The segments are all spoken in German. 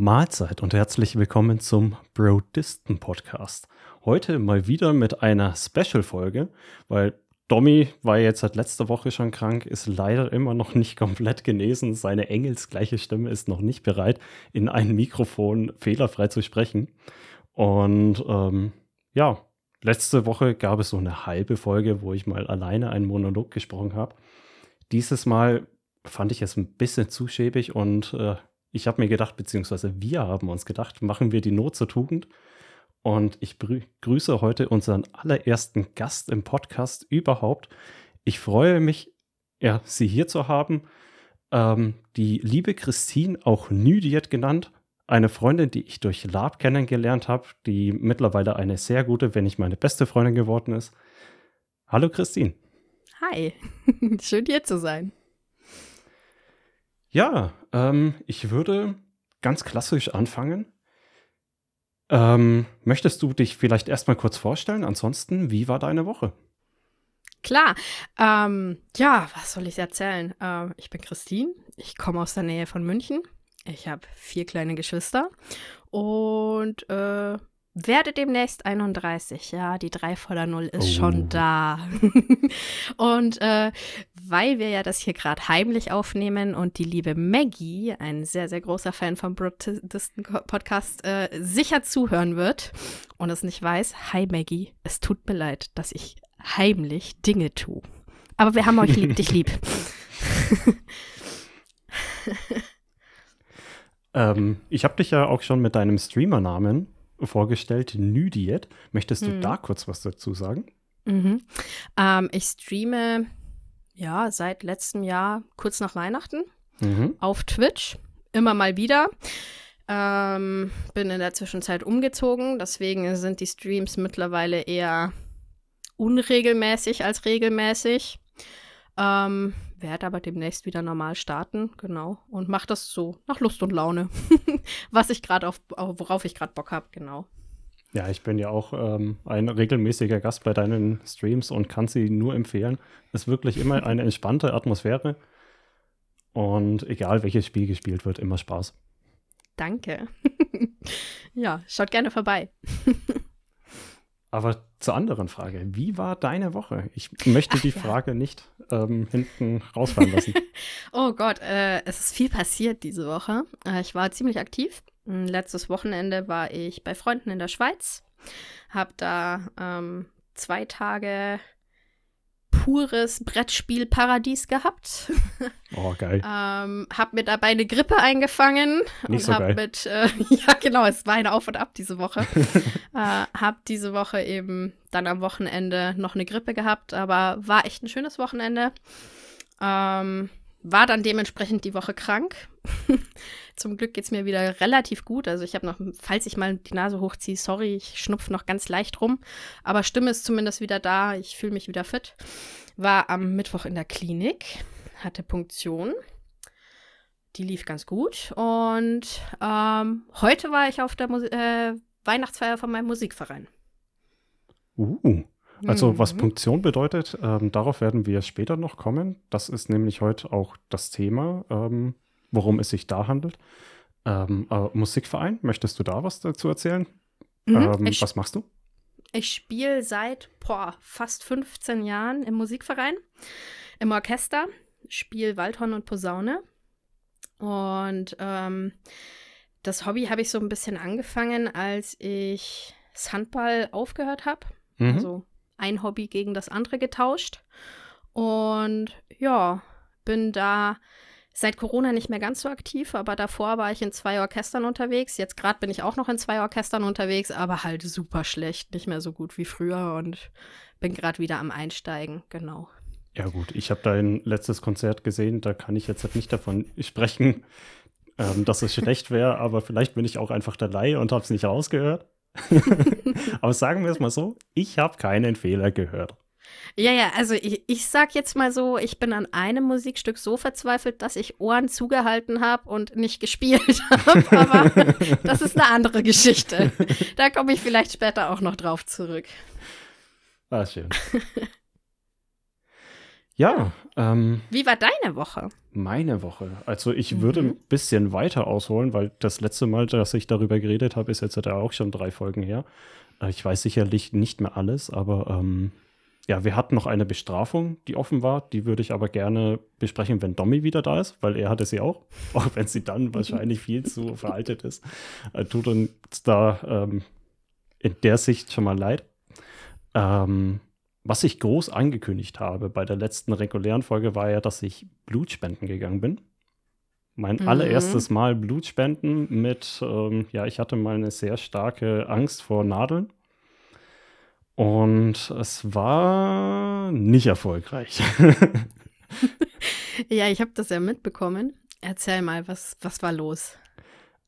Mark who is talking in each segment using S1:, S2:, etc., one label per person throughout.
S1: Mahlzeit und herzlich willkommen zum Brodisten Podcast. Heute mal wieder mit einer Special-Folge, weil Domi war jetzt seit letzter Woche schon krank, ist leider immer noch nicht komplett genesen. Seine engelsgleiche Stimme ist noch nicht bereit, in ein Mikrofon fehlerfrei zu sprechen. Und ähm, ja, letzte Woche gab es so eine halbe Folge, wo ich mal alleine einen Monolog gesprochen habe. Dieses Mal fand ich es ein bisschen zu schäbig und äh, ich habe mir gedacht, beziehungsweise wir haben uns gedacht, machen wir die Not zur Tugend. Und ich grüße heute unseren allerersten Gast im Podcast überhaupt. Ich freue mich, ja, Sie hier zu haben. Ähm, die liebe Christine, auch Nydiet genannt, eine Freundin, die ich durch Lab kennengelernt habe, die mittlerweile eine sehr gute, wenn nicht meine beste Freundin geworden ist. Hallo Christine.
S2: Hi, schön hier zu sein.
S1: Ja, ähm, ich würde ganz klassisch anfangen. Ähm, möchtest du dich vielleicht erstmal kurz vorstellen? Ansonsten, wie war deine Woche?
S2: Klar. Ähm, ja, was soll ich erzählen? Ähm, ich bin Christine. Ich komme aus der Nähe von München. Ich habe vier kleine Geschwister und äh, werde demnächst 31. Ja, die 3 vor der 0 ist oh. schon da. und äh, weil wir ja das hier gerade heimlich aufnehmen und die liebe Maggie, ein sehr, sehr großer Fan vom Broadisten Podcast, äh, sicher zuhören wird und es nicht weiß, hi Maggie, es tut mir leid, dass ich heimlich Dinge tue. Aber wir haben euch lieb, dich lieb.
S1: ähm, ich habe dich ja auch schon mit deinem Streamer-Namen vorgestellt, Nydiet. Möchtest du mhm. da kurz was dazu sagen?
S2: Mhm. Ähm, ich streame ja seit letztem Jahr kurz nach Weihnachten mhm. auf Twitch. Immer mal wieder. Ähm, bin in der Zwischenzeit umgezogen, deswegen sind die Streams mittlerweile eher unregelmäßig als regelmäßig. Ähm, werde aber demnächst wieder normal starten, genau. Und mache das so nach Lust und Laune. Was ich gerade auf, worauf ich gerade Bock habe, genau.
S1: Ja, ich bin ja auch ähm, ein regelmäßiger Gast bei deinen Streams und kann sie nur empfehlen. Es ist wirklich immer eine entspannte Atmosphäre. Und egal welches Spiel gespielt wird, immer Spaß.
S2: Danke. ja, schaut gerne vorbei.
S1: Aber zur anderen Frage, wie war deine Woche? Ich möchte Ach, die ja. Frage nicht ähm, hinten rausfallen lassen.
S2: oh Gott, äh, es ist viel passiert diese Woche. Äh, ich war ziemlich aktiv. Hm, letztes Wochenende war ich bei Freunden in der Schweiz, habe da ähm, zwei Tage pures Brettspielparadies gehabt.
S1: Oh, geil.
S2: ähm, hab mir dabei eine Grippe eingefangen.
S1: Nicht so geil.
S2: mit, äh, ja genau, es war eine Auf und Ab diese Woche. äh, hab diese Woche eben dann am Wochenende noch eine Grippe gehabt, aber war echt ein schönes Wochenende. Ähm, war dann dementsprechend die Woche krank. Zum Glück geht es mir wieder relativ gut. Also ich habe noch, falls ich mal die Nase hochziehe, sorry, ich schnupfe noch ganz leicht rum. Aber Stimme ist zumindest wieder da. Ich fühle mich wieder fit. War am Mittwoch in der Klinik, hatte Punktion. Die lief ganz gut. Und ähm, heute war ich auf der Musi äh, Weihnachtsfeier von meinem Musikverein.
S1: Uh. Also was mhm. Punktion bedeutet, ähm, darauf werden wir später noch kommen. Das ist nämlich heute auch das Thema, ähm, worum es sich da handelt. Ähm, äh, Musikverein, möchtest du da was dazu erzählen? Mhm, ähm, was machst du?
S2: Ich spiele seit boah, fast 15 Jahren im Musikverein, im Orchester, spiele Waldhorn und Posaune. Und ähm, das Hobby habe ich so ein bisschen angefangen, als ich das Handball aufgehört habe. Mhm. Also ein Hobby gegen das andere getauscht. Und ja, bin da seit Corona nicht mehr ganz so aktiv, aber davor war ich in zwei Orchestern unterwegs. Jetzt gerade bin ich auch noch in zwei Orchestern unterwegs, aber halt super schlecht, nicht mehr so gut wie früher und bin gerade wieder am Einsteigen, genau.
S1: Ja gut, ich habe dein letztes Konzert gesehen, da kann ich jetzt halt nicht davon sprechen, ähm, dass es schlecht wäre, aber vielleicht bin ich auch einfach der Laie und habe es nicht rausgehört. Aber sagen wir es mal so, ich habe keinen Fehler gehört.
S2: Ja, ja, also ich, ich sag jetzt mal so, ich bin an einem Musikstück so verzweifelt, dass ich Ohren zugehalten habe und nicht gespielt habe. Aber das ist eine andere Geschichte. Da komme ich vielleicht später auch noch drauf zurück.
S1: Ah, schön. Ja. Ähm,
S2: Wie war deine Woche?
S1: Meine Woche. Also ich mhm. würde ein bisschen weiter ausholen, weil das letzte Mal, dass ich darüber geredet habe, ist jetzt ja auch schon drei Folgen her. Äh, ich weiß sicherlich nicht mehr alles, aber ähm, ja, wir hatten noch eine Bestrafung, die offen war. Die würde ich aber gerne besprechen, wenn Domi wieder da ist, weil er hatte sie auch. Auch wenn sie dann wahrscheinlich viel zu veraltet ist. Äh, tut uns da ähm, in der Sicht schon mal leid. Ähm, was ich groß angekündigt habe bei der letzten regulären Folge war ja, dass ich Blutspenden gegangen bin. Mein mhm. allererstes Mal Blutspenden mit, ähm, ja, ich hatte mal eine sehr starke Angst vor Nadeln und es war nicht erfolgreich.
S2: ja, ich habe das ja mitbekommen. Erzähl mal, was, was war los?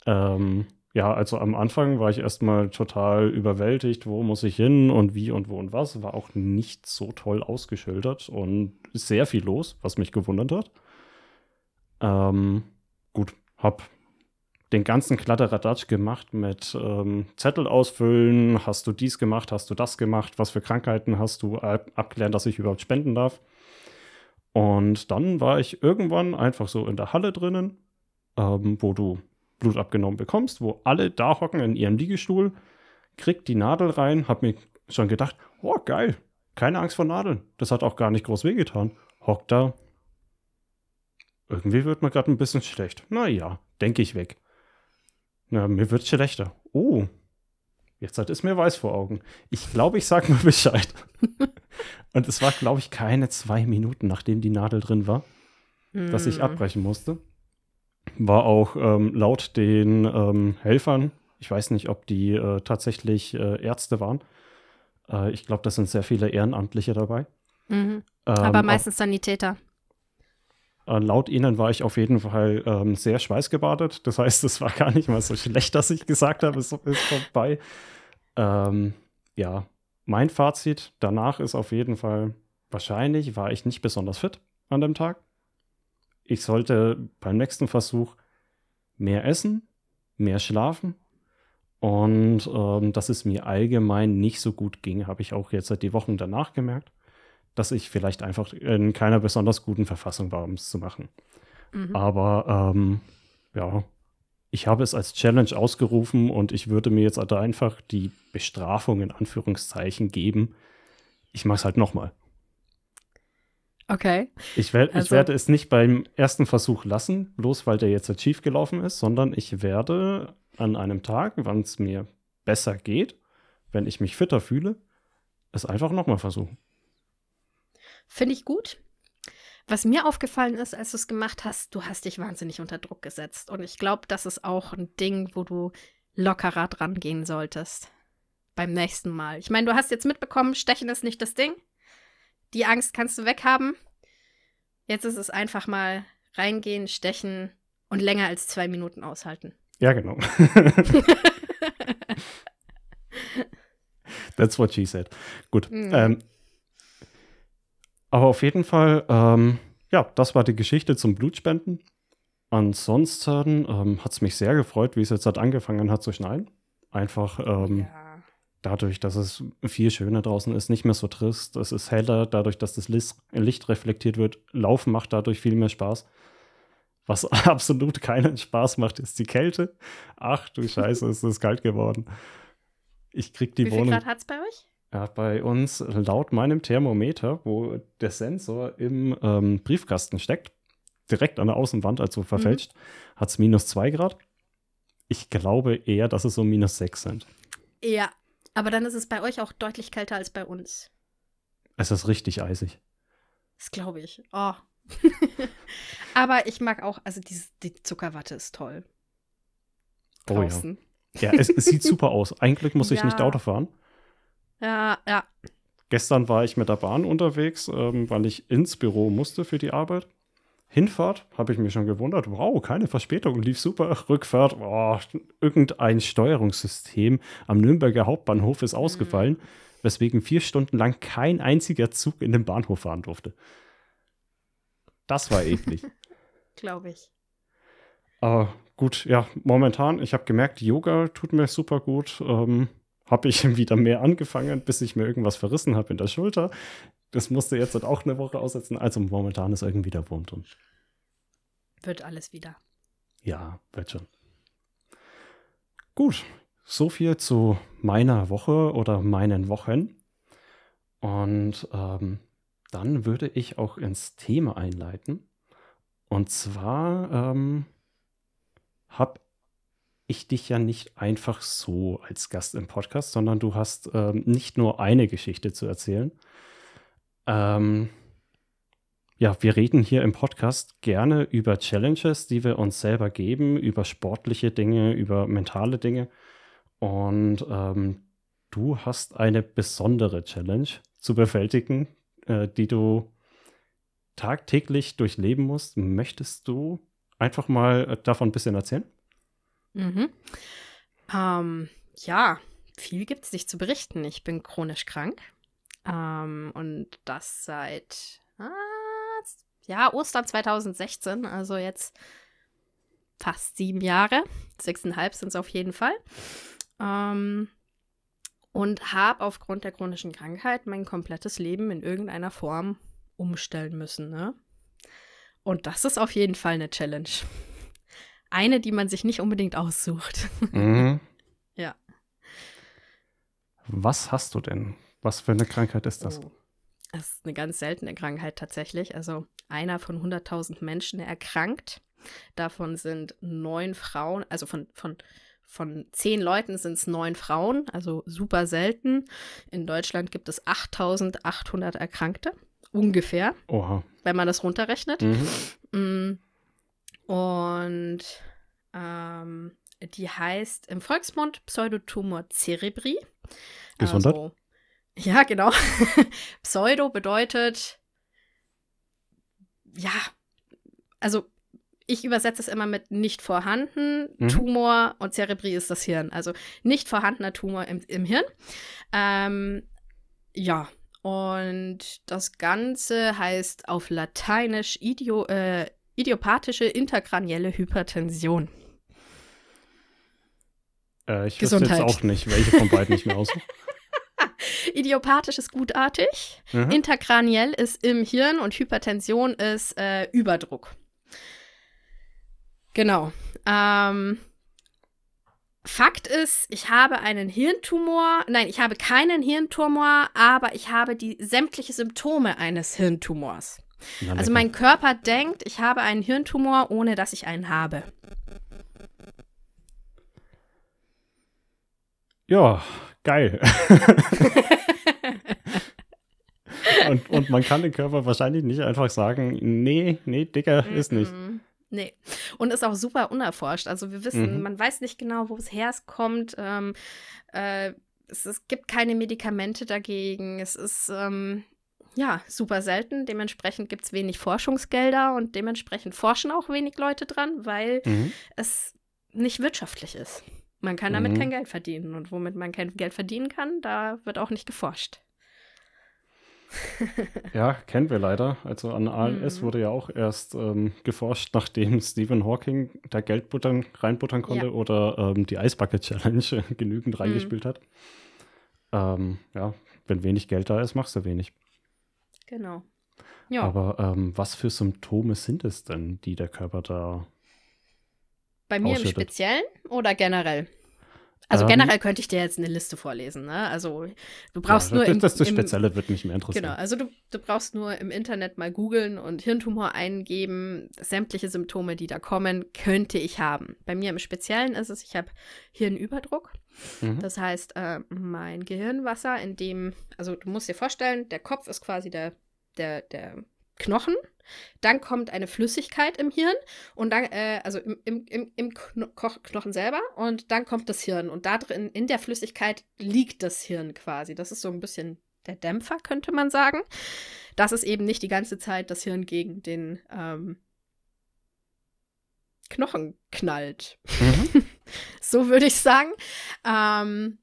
S1: Ähm, ja, also am Anfang war ich erstmal total überwältigt, wo muss ich hin und wie und wo und was. War auch nicht so toll ausgeschildert und sehr viel los, was mich gewundert hat. Ähm, gut, hab den ganzen Kladderadatsch gemacht mit ähm, Zettel ausfüllen, hast du dies gemacht, hast du das gemacht, was für Krankheiten hast du ab abklären, dass ich überhaupt spenden darf. Und dann war ich irgendwann einfach so in der Halle drinnen, ähm, wo du Blut abgenommen bekommst, wo alle da hocken in ihrem Liegestuhl, kriegt die Nadel rein, hab mir schon gedacht, oh geil, keine Angst vor Nadeln. Das hat auch gar nicht groß wehgetan. Hockt da. Irgendwie wird mir gerade ein bisschen schlecht. Naja, denke ich weg. Na, mir wird schlechter. Oh, jetzt hat es mir weiß vor Augen. Ich glaube, ich sag mal Bescheid. Und es war, glaube ich, keine zwei Minuten, nachdem die Nadel drin war, mm. dass ich hm. abbrechen musste. War auch ähm, laut den ähm, Helfern, ich weiß nicht, ob die äh, tatsächlich äh, Ärzte waren. Äh, ich glaube, da sind sehr viele Ehrenamtliche dabei.
S2: Mhm. Ähm, Aber meistens Sanitäter.
S1: Äh, laut ihnen war ich auf jeden Fall ähm, sehr schweißgebadet. Das heißt, es war gar nicht mal so schlecht, dass ich gesagt habe, es ist vorbei. Ähm, ja, mein Fazit danach ist auf jeden Fall, wahrscheinlich war ich nicht besonders fit an dem Tag. Ich sollte beim nächsten Versuch mehr essen, mehr schlafen. Und ähm, dass es mir allgemein nicht so gut ging, habe ich auch jetzt seit die Wochen danach gemerkt dass ich vielleicht einfach in keiner besonders guten Verfassung war, um es zu machen. Mhm. Aber ähm, ja, ich habe es als Challenge ausgerufen und ich würde mir jetzt also einfach die Bestrafung in Anführungszeichen geben. Ich mache es halt nochmal.
S2: Okay.
S1: Ich, werd, also, ich werde es nicht beim ersten Versuch lassen, bloß weil der jetzt schief gelaufen ist, sondern ich werde an einem Tag, wann es mir besser geht, wenn ich mich fitter fühle, es einfach nochmal versuchen.
S2: Finde ich gut. Was mir aufgefallen ist, als du es gemacht hast, du hast dich wahnsinnig unter Druck gesetzt. Und ich glaube, das ist auch ein Ding, wo du lockerer dran gehen solltest. Beim nächsten Mal. Ich meine, du hast jetzt mitbekommen, Stechen ist nicht das Ding. Die Angst kannst du weghaben. Jetzt ist es einfach mal reingehen, stechen und länger als zwei Minuten aushalten.
S1: Ja, genau. That's what she said. Gut. Mhm. Ähm, aber auf jeden Fall, ähm, ja, das war die Geschichte zum Blutspenden. Ansonsten ähm, hat es mich sehr gefreut, wie es jetzt halt angefangen hat zu schneien. Einfach ähm, ja. Dadurch, dass es viel schöner draußen ist, nicht mehr so trist. Es ist heller, dadurch, dass das Licht reflektiert wird. Laufen macht dadurch viel mehr Spaß. Was absolut keinen Spaß macht, ist die Kälte. Ach du Scheiße, es ist kalt geworden. Ich krieg die
S2: Wie
S1: Wohnung. Wie
S2: viel Grad hat es bei euch?
S1: Ja, bei uns laut meinem Thermometer, wo der Sensor im ähm, Briefkasten steckt, direkt an der Außenwand, also verfälscht, mhm. hat es minus zwei Grad. Ich glaube eher, dass es so minus sechs sind.
S2: Ja, aber dann ist es bei euch auch deutlich kälter als bei uns.
S1: Es ist richtig eisig.
S2: Das glaube ich. Oh. aber ich mag auch, also die, die Zuckerwatte ist toll.
S1: Draußen. Oh ja. Ja, es, es sieht super aus. Ein Glück muss ich ja. nicht Auto fahren.
S2: Ja, ja.
S1: Gestern war ich mit der Bahn unterwegs, ähm, weil ich ins Büro musste für die Arbeit. Hinfahrt habe ich mir schon gewundert, wow, keine Verspätung, lief super. Rückfahrt, oh, irgendein Steuerungssystem am Nürnberger Hauptbahnhof ist ausgefallen, mhm. weswegen vier Stunden lang kein einziger Zug in den Bahnhof fahren durfte. Das war eklig.
S2: Glaube ich.
S1: Aber gut, ja, momentan, ich habe gemerkt, Yoga tut mir super gut. Ähm, habe ich wieder mehr angefangen, bis ich mir irgendwas verrissen habe in der Schulter. Das musste jetzt halt auch eine Woche aussetzen. Also momentan ist irgendwie der Wurm drin.
S2: Wird alles wieder.
S1: Ja, wird schon. Gut, so viel zu meiner Woche oder meinen Wochen. Und ähm, dann würde ich auch ins Thema einleiten. Und zwar ähm, habe ich dich ja nicht einfach so als Gast im Podcast, sondern du hast ähm, nicht nur eine Geschichte zu erzählen. Ähm, ja, wir reden hier im Podcast gerne über Challenges, die wir uns selber geben, über sportliche Dinge, über mentale Dinge. Und ähm, du hast eine besondere Challenge zu bewältigen, äh, die du tagtäglich durchleben musst. Möchtest du einfach mal äh, davon ein bisschen erzählen?
S2: Mhm. Ähm, ja, viel gibt es nicht zu berichten. Ich bin chronisch krank. Ähm, und das seit ah, ja, Ostern 2016, also jetzt fast sieben Jahre. Sechseinhalb sind es auf jeden Fall. Ähm, und habe aufgrund der chronischen Krankheit mein komplettes Leben in irgendeiner Form umstellen müssen. Ne? Und das ist auf jeden Fall eine Challenge. Eine, die man sich nicht unbedingt aussucht.
S1: Mhm.
S2: ja.
S1: Was hast du denn? Was für eine Krankheit ist das?
S2: Oh. Das ist eine ganz seltene Krankheit tatsächlich. Also einer von 100.000 Menschen erkrankt. Davon sind neun Frauen, also von, von von zehn Leuten sind es neun Frauen, also super selten. In Deutschland gibt es 8800 Erkrankte, ungefähr,
S1: Oha.
S2: wenn man das runterrechnet.
S1: Mhm.
S2: Mm. Und ähm, die heißt im Volksmund Pseudotumor cerebri.
S1: Gesundheit?
S2: Also, ja, genau. Pseudo bedeutet, ja, also ich übersetze es immer mit nicht vorhanden, mhm. Tumor und Cerebri ist das Hirn. Also nicht vorhandener Tumor im, im Hirn. Ähm, ja, und das Ganze heißt auf Lateinisch Idio, äh, idiopathische intrakranielle Hypertension.
S1: Äh, ich wüsste jetzt auch nicht, welche von beiden ich mir aussuche.
S2: Idiopathisch ist gutartig, mhm. intrakraniell ist im Hirn und Hypertension ist äh, Überdruck. Genau. Ähm, Fakt ist, ich habe einen Hirntumor. Nein, ich habe keinen Hirntumor, aber ich habe die sämtliche Symptome eines Hirntumors. Na, also mein Körper denkt, ich habe einen Hirntumor, ohne dass ich einen habe.
S1: Ja, geil. und, und man kann den Körper wahrscheinlich nicht einfach sagen, nee, nee, Dicker, ist nicht.
S2: Nee. Und ist auch super unerforscht. Also wir wissen, mhm. man weiß nicht genau, wo es herkommt. Ähm, äh, es, es, gibt keine Medikamente dagegen. Es ist ähm, ja super selten. Dementsprechend gibt es wenig Forschungsgelder und dementsprechend forschen auch wenig Leute dran, weil mhm. es nicht wirtschaftlich ist. Man kann damit mhm. kein Geld verdienen. Und womit man kein Geld verdienen kann, da wird auch nicht geforscht.
S1: ja, kennen wir leider. Also an ALS mhm. wurde ja auch erst ähm, geforscht, nachdem Stephen Hawking da Geld buttern, reinbuttern konnte ja. oder ähm, die Eisbucket Challenge genügend mhm. reingespielt hat. Ähm, ja, wenn wenig Geld da ist, machst du wenig.
S2: Genau.
S1: Ja. Aber ähm, was für Symptome sind es denn, die der Körper da
S2: bei mir im Speziellen oder generell? Also ähm, generell könnte ich dir jetzt eine Liste vorlesen. Ne? Also du brauchst ja, nur.
S1: Das, im, das, das Spezielle wird mich mehr interessieren.
S2: Genau, also du, du brauchst nur im Internet mal googeln und Hirntumor eingeben. Sämtliche Symptome, die da kommen, könnte ich haben. Bei mir im Speziellen ist es, ich habe Hirnüberdruck. Mhm. Das heißt, äh, mein Gehirnwasser, in dem, also du musst dir vorstellen, der Kopf ist quasi der, der, der Knochen dann kommt eine Flüssigkeit im Hirn und dann, äh, also im, im, im, im Knochen selber und dann kommt das Hirn. Und da drin, in der Flüssigkeit liegt das Hirn quasi. Das ist so ein bisschen der Dämpfer, könnte man sagen. Das ist eben nicht die ganze Zeit das Hirn gegen den ähm, Knochen knallt. Mhm. so würde ich sagen. Ähm,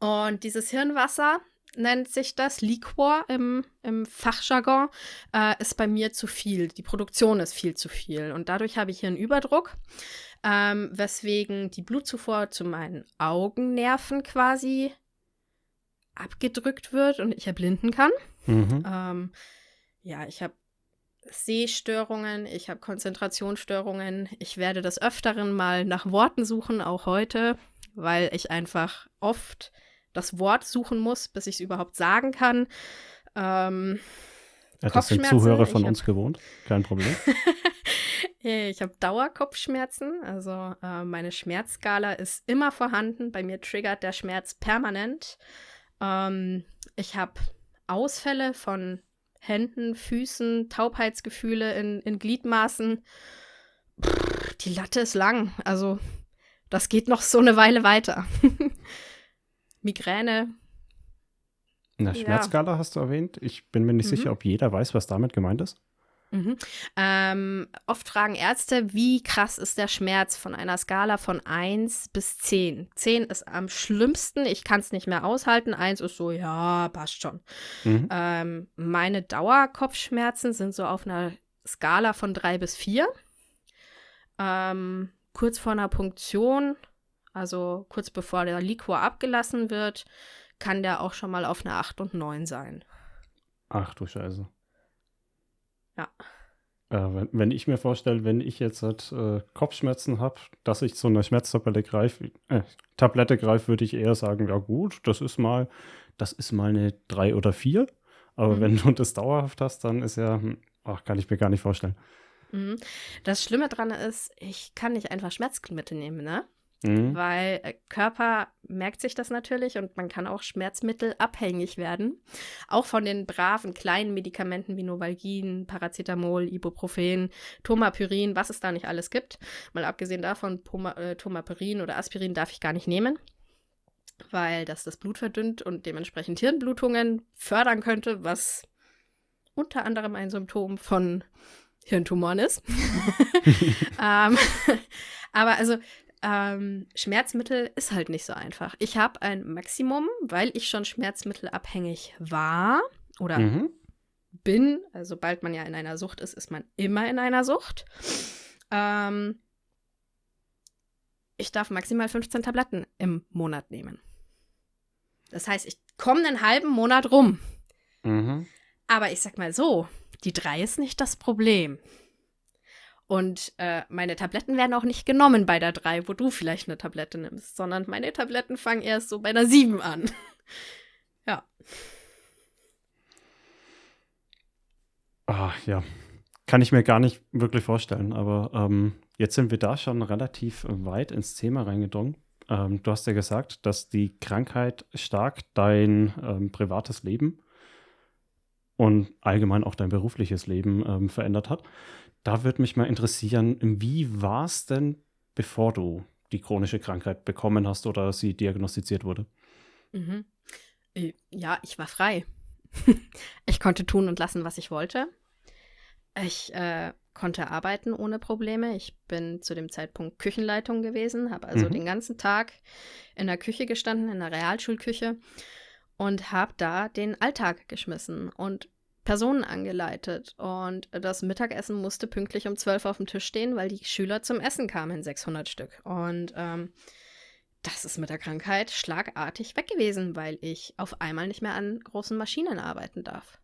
S2: und dieses Hirnwasser nennt sich das, Liquor im, im Fachjargon, äh, ist bei mir zu viel. Die Produktion ist viel zu viel. Und dadurch habe ich hier einen Überdruck, ähm, weswegen die Blutzufuhr zu meinen Augennerven quasi abgedrückt wird und ich erblinden kann.
S1: Mhm.
S2: Ähm, ja, ich habe Sehstörungen, ich habe Konzentrationsstörungen. Ich werde des Öfteren mal nach Worten suchen, auch heute, weil ich einfach oft das Wort suchen muss, bis ich es überhaupt sagen kann. Ähm,
S1: ja, das sind Zuhörer
S2: ich
S1: von
S2: hab-
S1: uns gewohnt. Kein Problem.
S2: ich habe Dauerkopfschmerzen, also äh, meine Schmerzskala ist immer vorhanden. Bei mir triggert der Schmerz permanent. Ähm, ich habe Ausfälle von Händen, Füßen, Taubheitsgefühle in, in Gliedmaßen. Pff, die Latte ist lang, also das geht noch so eine Weile weiter. Migräne,
S1: Eine
S2: Ja.
S1: Schmerzskala hast du erwähnt. Ich bin mir nicht
S2: Mhm.
S1: sicher, ob jeder weiß, was damit gemeint ist.
S2: Mhm. Ähm, oft fragen Ärzte, wie krass ist der Schmerz von einer Skala von 1 bis 10. 10 ist am schlimmsten, ich kann es nicht mehr aushalten. 1 ist so, ja, passt schon.
S1: Mhm.
S2: Ähm, meine Dauerkopfschmerzen sind so auf einer Skala von 3 bis 4. Ähm, kurz vor einer Punktion, also kurz bevor der Liquor abgelassen wird, kann der auch schon mal auf einer 8 und 9 sein.
S1: Ach du Scheiße.
S2: Ja.
S1: Äh, wenn, wenn ich mir vorstelle, wenn ich jetzt halt, äh, Kopfschmerzen habe, dass ich zu einer Schmerztablette greife, äh, Tablette greife, würde ich eher sagen, ja gut, das ist mal, das ist mal eine 3 oder 4. Aber
S2: Mhm.
S1: wenn du das dauerhaft hast, dann ist ja, hm, ach, kann ich mir gar nicht vorstellen.
S2: Mhm. Das Schlimme dran ist, ich kann nicht einfach Schmerzmittel nehmen, ne?
S1: Mhm.
S2: Weil äh, Körper merkt sich das natürlich und man kann auch Schmerzmittel abhängig werden. Auch von den braven kleinen Medikamenten wie Novalgin, Paracetamol, Ibuprofen, Tomapyrin, was es da nicht alles gibt. Mal abgesehen davon, Poma, äh, Tomapyrin oder Aspirin darf ich gar nicht nehmen, weil das das Blut verdünnt und dementsprechend Hirnblutungen fördern könnte, was unter anderem ein Symptom von Hirntumoren ist. ähm, aber also ähm, Schmerzmittel ist halt nicht so einfach. Ich habe ein Maximum, weil ich schon schmerzmittelabhängig war oder
S1: Mhm.
S2: bin. Also sobald man ja in einer Sucht ist, ist man immer in einer Sucht. Ähm, ich darf maximal 15 Tabletten im Monat nehmen. Das heißt, ich komme einen halben Monat rum.
S1: Mhm.
S2: Aber ich sag mal so, die drei ist nicht das Problem. Und äh, meine Tabletten werden auch nicht genommen bei der drei, wo du vielleicht eine Tablette nimmst, sondern meine Tabletten fangen erst so bei der sieben an. ja.
S1: Ah, ja. Kann ich mir gar nicht wirklich vorstellen, aber ähm, jetzt sind wir da schon relativ weit ins Thema reingedrungen. Ähm, du hast ja gesagt, dass die Krankheit stark dein ähm, privates Leben und allgemein auch dein berufliches Leben ähm, verändert hat. Da würde mich mal interessieren, wie war es denn, bevor du die chronische Krankheit bekommen hast oder sie diagnostiziert wurde?
S2: Mhm. Äh, Ja, ich war frei. ich konnte tun und lassen, was ich wollte. Ich äh, konnte arbeiten ohne Probleme. Ich bin zu dem Zeitpunkt Küchenleitung gewesen, habe also
S1: Mhm.
S2: den ganzen Tag in der Küche gestanden, in der Realschulküche und habe da den Alltag geschmissen und Personen angeleitet. Und das Mittagessen musste pünktlich um 12 auf dem Tisch stehen, weil die Schüler zum Essen kamen, 600 Stück. Und ähm, das ist mit der Krankheit schlagartig weg gewesen, weil ich auf einmal nicht mehr an großen Maschinen arbeiten darf.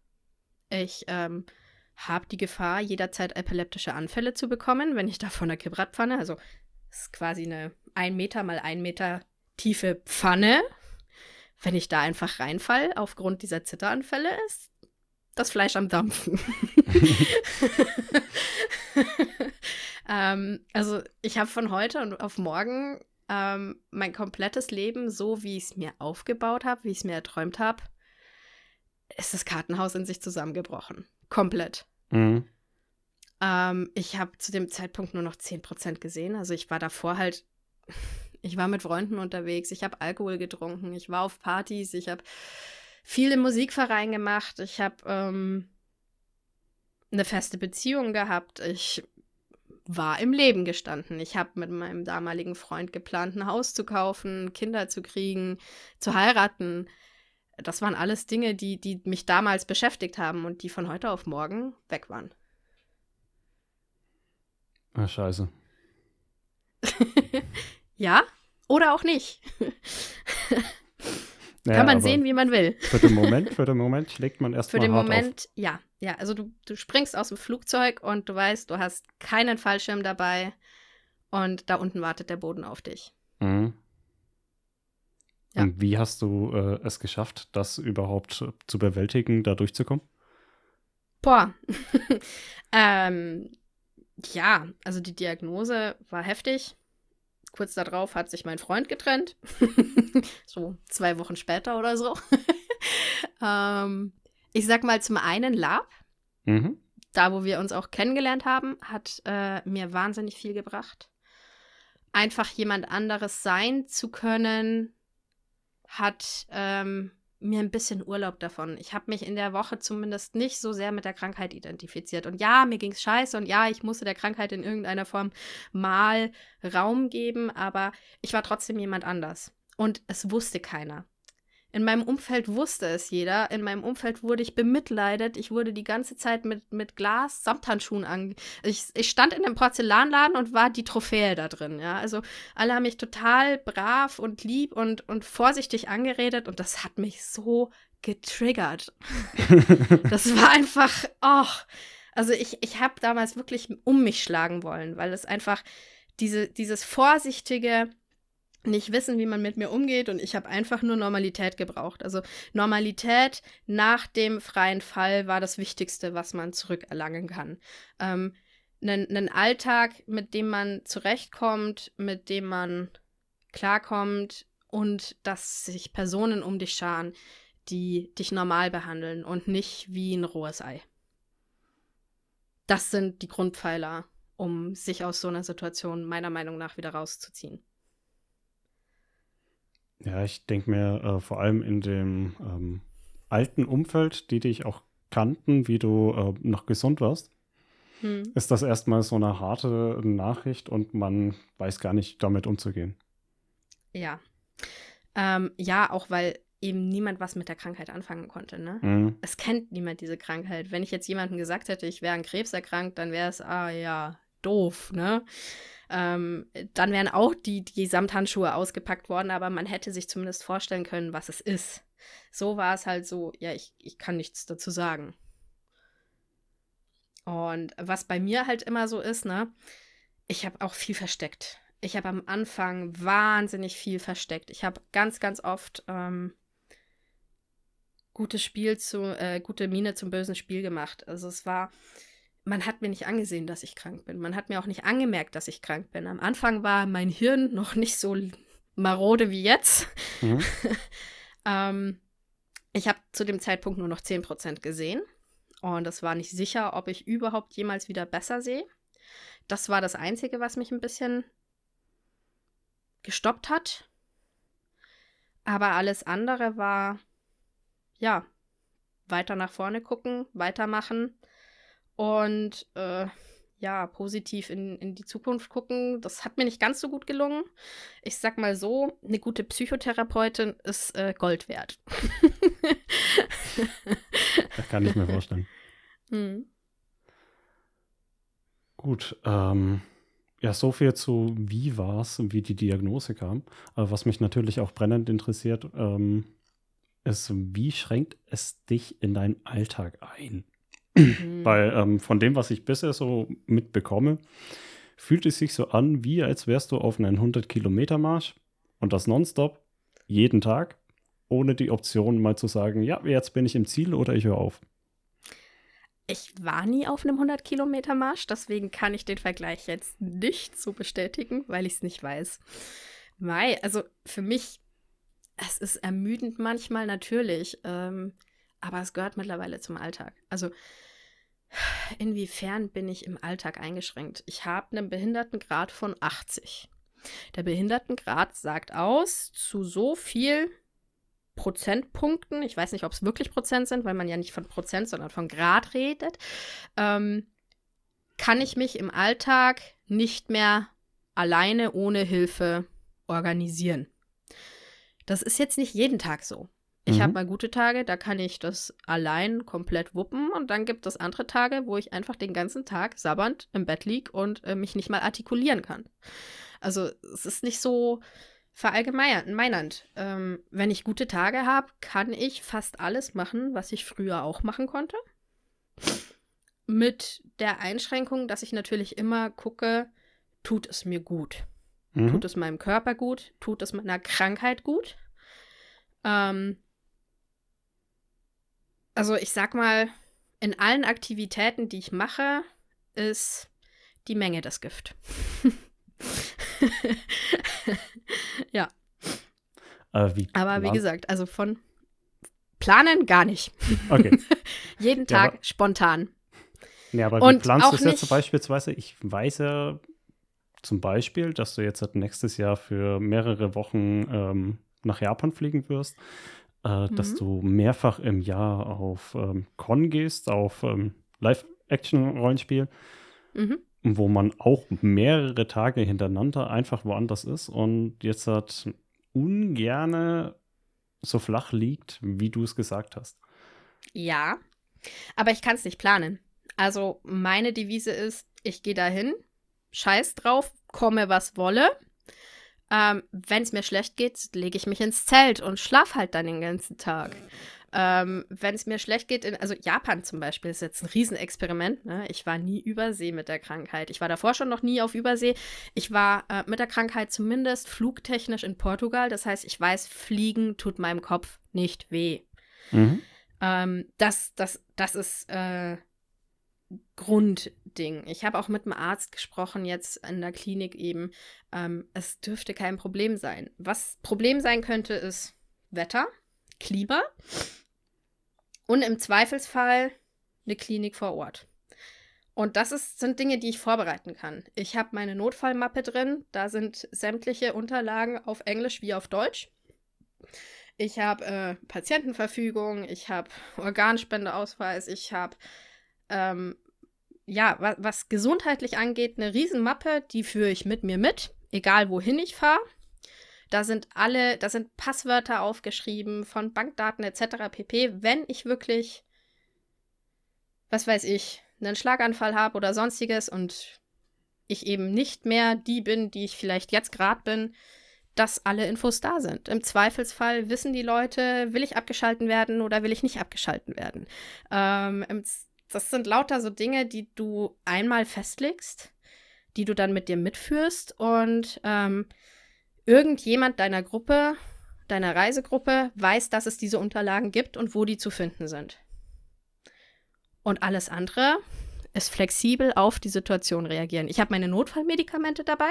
S2: Ich ähm, habe die Gefahr, jederzeit epileptische Anfälle zu bekommen, wenn ich da von der Kibratpfanne, also ist quasi eine ein Meter mal ein Meter tiefe Pfanne, wenn ich da einfach reinfall aufgrund dieser Zitteranfälle, ist das Fleisch am Dampfen. ähm, also ich habe von heute und auf morgen ähm, mein komplettes Leben, so wie ich es mir aufgebaut habe, wie ich es mir erträumt habe, ist das Kartenhaus in sich zusammengebrochen. Komplett.
S1: Mhm.
S2: Ähm, ich habe zu dem Zeitpunkt nur noch 10% gesehen. Also ich war davor halt, ich war mit Freunden unterwegs, ich habe Alkohol getrunken, ich war auf Partys, ich habe viel im Musikverein gemacht, ich habe ähm, eine feste Beziehung gehabt, ich war im Leben gestanden. Ich habe mit meinem damaligen Freund geplant, ein Haus zu kaufen, Kinder zu kriegen, zu heiraten. Das waren alles Dinge, die, die mich damals beschäftigt haben und die von heute auf morgen weg waren.
S1: Ah, scheiße.
S2: ja, oder auch nicht.
S1: Ja,
S2: Kann man sehen, wie man will.
S1: Für den Moment, für den Moment schlägt man
S2: Für
S1: erstmal
S2: den
S1: hart
S2: Moment, ja. Ja, also du, du springst aus dem Flugzeug und du weißt, du hast keinen Fallschirm dabei und da unten wartet der Boden auf dich.
S1: auf. Mhm.
S2: Ja.
S1: Und wie hast du äh, es geschafft, das überhaupt zu bewältigen, da durchzukommen?
S2: Boah. ähm, ja, also die Diagnose war heftig. Kurz darauf hat sich mein Freund getrennt. so zwei Wochen später oder so. ähm, ich sag mal zum einen Lab,
S1: Mhm.
S2: da wo wir uns auch kennengelernt haben, hat äh, mir wahnsinnig viel gebracht. Einfach jemand anderes sein zu können, hat ähm, mir ein bisschen Urlaub davon. Ich habe mich in der Woche zumindest nicht so sehr mit der Krankheit identifiziert. Und ja, mir ging es scheiße und ja, ich musste der Krankheit in irgendeiner Form mal Raum geben, aber ich war trotzdem jemand anders. Und es wusste keiner. In meinem Umfeld wusste es jeder. In meinem Umfeld wurde ich bemitleidet. Ich wurde die ganze Zeit mit, mit Glas, Samthandschuhen ange... Ich, ich stand in einem Porzellanladen und war die Trophäe da drin. Ja? Also alle haben mich total brav und lieb und, und vorsichtig angeredet und das hat mich so getriggert. das war einfach, ach. Also ich, ich habe damals wirklich um mich schlagen wollen, weil es einfach diese, dieses vorsichtige, nicht wissen, wie man mit mir umgeht und ich habe einfach nur Normalität gebraucht. Also Normalität nach dem freien Fall war das Wichtigste, was man zurückerlangen kann. Ähm, einen, einen Alltag, mit dem man zurechtkommt, mit dem man klarkommt und dass sich Personen um dich scharen, die dich normal behandeln und nicht wie ein rohes Ei. Das sind die Grundpfeiler, um sich aus so einer Situation meiner Meinung nach wieder rauszuziehen.
S1: Ja, ich denke mir äh, vor allem in dem ähm, alten Umfeld, die dich auch kannten, wie du äh, noch gesund warst,
S2: Hm.
S1: ist das erstmal so eine harte Nachricht und man weiß gar nicht, damit umzugehen.
S2: Ja. Ähm, ja, auch weil eben niemand was mit der Krankheit anfangen konnte, ne?
S1: Mhm.
S2: Es kennt niemand diese Krankheit. Wenn ich jetzt jemandem gesagt hätte, ich wäre an Krebs erkrankt, dann wäre es, ah ja, doof, ne? Ähm, dann wären auch die, die Samthandschuhe ausgepackt worden, aber man hätte sich zumindest vorstellen können, was es ist. So war es halt so, ja, ich, ich kann nichts dazu sagen. Und was bei mir halt immer so ist, ne, ich habe auch viel versteckt. Ich habe am Anfang wahnsinnig viel versteckt. Ich habe ganz, ganz oft ähm, gutes Spiel zu, äh, gute Miene zum bösen Spiel gemacht. Also es war, man hat mir nicht angesehen, dass ich krank bin. Man hat mir auch nicht angemerkt, dass ich krank bin. Am Anfang war mein Hirn noch nicht so marode wie jetzt.
S1: Mhm.
S2: Ähm, ich habe zu dem Zeitpunkt nur noch 10% gesehen. Und es war nicht sicher, ob ich überhaupt jemals wieder besser sehe. Das war das Einzige, was mich ein bisschen gestoppt hat. Aber alles andere war, ja, weiter nach vorne gucken, weitermachen und äh, ja, positiv in, in die Zukunft gucken. Das hat mir nicht ganz so gut gelungen. Ich sag mal so, eine gute Psychotherapeutin ist äh, Gold wert.
S1: Das kann ich mir vorstellen.
S2: hm.
S1: Gut, ähm, ja, so viel zu wie war es, wie die Diagnose kam. Aber was mich natürlich auch brennend interessiert, ähm, ist, wie schränkt es dich in deinen Alltag ein?
S2: Hm.
S1: Weil ähm, von dem, was ich bisher so mitbekomme, fühlt es sich so an, wie als wärst du auf einen 100-Kilometer-Marsch und das nonstop, jeden Tag, ohne die Option mal zu sagen, ja, jetzt bin ich im Ziel oder ich höre auf.
S2: Ich war nie auf einem 100-Kilometer-Marsch, deswegen kann ich den Vergleich jetzt nicht so bestätigen, weil ich es nicht weiß. Mai, also für mich, es ist ermüdend manchmal natürlich, ähm, aber es gehört mittlerweile zum Alltag. Also inwiefern bin ich im Alltag eingeschränkt? Ich habe einen Behindertengrad von 80. Der Behindertengrad sagt aus, zu so viel Prozentpunkten, ich weiß nicht, ob es wirklich Prozent sind, weil man ja nicht von Prozent, sondern von Grad redet, ähm, kann ich mich im Alltag nicht mehr alleine ohne Hilfe organisieren. Das ist jetzt nicht jeden Tag so. Ich
S1: Mhm.
S2: habe mal gute Tage, da kann ich das allein komplett wuppen und dann gibt es andere Tage, wo ich einfach den ganzen Tag sabbernd im Bett lieg und äh, mich nicht mal artikulieren kann. Also es ist nicht so verallgemeinernd. Ähm, wenn ich gute Tage habe, kann ich fast alles machen, was ich früher auch machen konnte. Mit der Einschränkung, dass ich natürlich immer gucke, tut es mir gut? Mhm. Tut es meinem Körper gut? Tut es meiner Krankheit gut? Ähm, also ich sag mal, in allen Aktivitäten, die ich mache, ist die Menge das Gift. ja.
S1: Aber wie,
S2: Aber wie gesagt, also von planen gar nicht.
S1: Okay.
S2: Jeden Tag ja, spontan.
S1: Nee, aber Und wie planst du es jetzt beispielsweise? Ich weiß ja zum Beispiel, dass du jetzt nächstes Jahr für mehrere Wochen ähm, nach Japan fliegen wirst, äh, mhm. dass du mehrfach im Jahr auf ähm, Con gehst, auf ähm, Live-Action-Rollenspiel, mhm. wo man auch mehrere Tage hintereinander einfach woanders ist und jetzt hat ungerne so flach liegt, wie du es gesagt hast.
S2: Ja, aber ich kann es nicht planen. Also meine Devise ist, ich gehe dahin, scheiß drauf, komme was wolle. Ähm, Wenn es mir schlecht geht, lege ich mich ins Zelt und schlaf halt dann den ganzen Tag. Ähm, Wenn es mir schlecht geht, in, also Japan zum Beispiel ist jetzt ein Riesenexperiment. Ne? Ich war nie übersee mit der Krankheit. Ich war davor schon noch nie auf Übersee. Ich war äh, mit der Krankheit zumindest flugtechnisch in Portugal. Das heißt, ich weiß, Fliegen tut meinem Kopf nicht weh. Mhm. Ähm, das, das, das ist äh, Grundding. Ich habe auch mit einem Arzt gesprochen, jetzt in der Klinik eben. Ähm, es dürfte kein Problem sein. Was Problem sein könnte, ist Wetter, Klima und im Zweifelsfall eine Klinik vor Ort. Und das ist, sind Dinge, die ich vorbereiten kann. Ich habe meine Notfallmappe drin. Da sind sämtliche Unterlagen auf Englisch wie auf Deutsch. Ich habe äh, Patientenverfügung, ich habe Organspendeausweis, ich habe ähm, ja, was, was gesundheitlich angeht, eine Riesenmappe, die führe ich mit mir mit, egal wohin ich fahre. Da sind alle, da sind Passwörter aufgeschrieben von Bankdaten etc. pp. Wenn ich wirklich, was weiß ich, einen Schlaganfall habe oder sonstiges und ich eben nicht mehr die bin, die ich vielleicht jetzt gerade bin, dass alle Infos da sind. Im Zweifelsfall wissen die Leute, will ich abgeschalten werden oder will ich nicht abgeschalten werden. Ähm, das sind lauter so Dinge, die du einmal festlegst, die du dann mit dir mitführst und ähm, irgendjemand deiner Gruppe, deiner Reisegruppe weiß, dass es diese Unterlagen gibt und wo die zu finden sind. Und alles andere ist flexibel auf die Situation reagieren. Ich habe meine Notfallmedikamente dabei.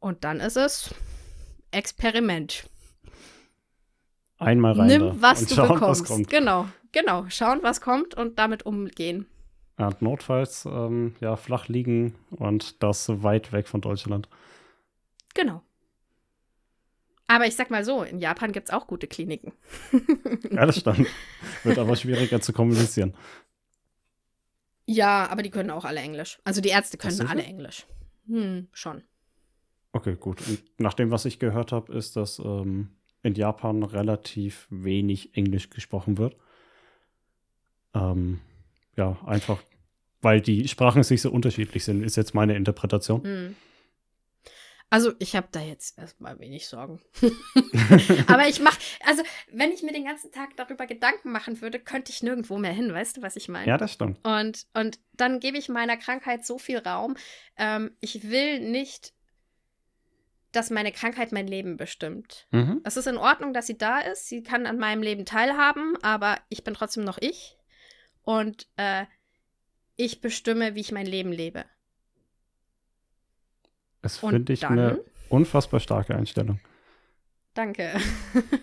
S2: Und dann ist es Experiment.
S1: Einmal rein.
S2: Nimm, was du schauen, bekommst. Was genau. Genau, schauen, was kommt und damit umgehen.
S1: Ja, notfalls ähm, ja, flach liegen und das weit weg von Deutschland.
S2: Genau. Aber ich sag mal so, in Japan gibt es auch gute Kliniken.
S1: ja, das stimmt. Wird aber schwieriger zu kommunizieren.
S2: Ja, aber die können auch alle Englisch. Also die Ärzte können alle Englisch. Hm, schon.
S1: Okay, gut. Und nach dem, was ich gehört habe, ist, dass ähm, in Japan relativ wenig Englisch gesprochen wird. Ähm, ja, einfach, weil die Sprachen sich so unterschiedlich sind, ist jetzt meine Interpretation. Mhm.
S2: Also ich habe da jetzt erstmal wenig Sorgen. Aber ich mache, also wenn ich mir den ganzen Tag darüber Gedanken machen würde, könnte ich nirgendwo mehr hin, weißt du, was ich meine?
S1: Ja, das stimmt.
S2: Und, und dann gebe ich meiner Krankheit so viel Raum. Ähm, ich will nicht, dass meine Krankheit mein Leben bestimmt. Mhm. Es ist in Ordnung, dass sie da ist. Sie kann an meinem Leben teilhaben, aber ich bin trotzdem noch ich und äh, ich bestimme, wie ich mein Leben lebe.
S1: Das finde ich dann, eine unfassbar starke Einstellung.
S2: Danke.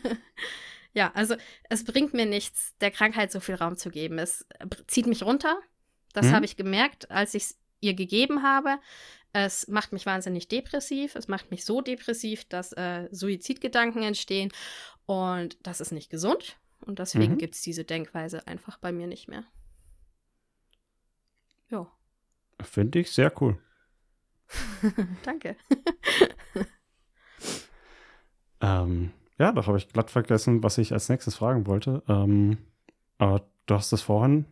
S2: ja, also es bringt mir nichts, der Krankheit so viel Raum zu geben. Es zieht mich runter. Das mhm. habe ich gemerkt, als ich es ihr gegeben habe. Es macht mich wahnsinnig depressiv. Es macht mich so depressiv, dass äh, Suizidgedanken entstehen. Und das ist nicht gesund. Und deswegen mhm. gibt es diese Denkweise einfach bei mir nicht mehr. Ja.
S1: Finde ich sehr cool.
S2: Danke.
S1: ähm, ja, doch habe ich glatt vergessen, was ich als nächstes fragen wollte. Ähm, aber du hast es vorhin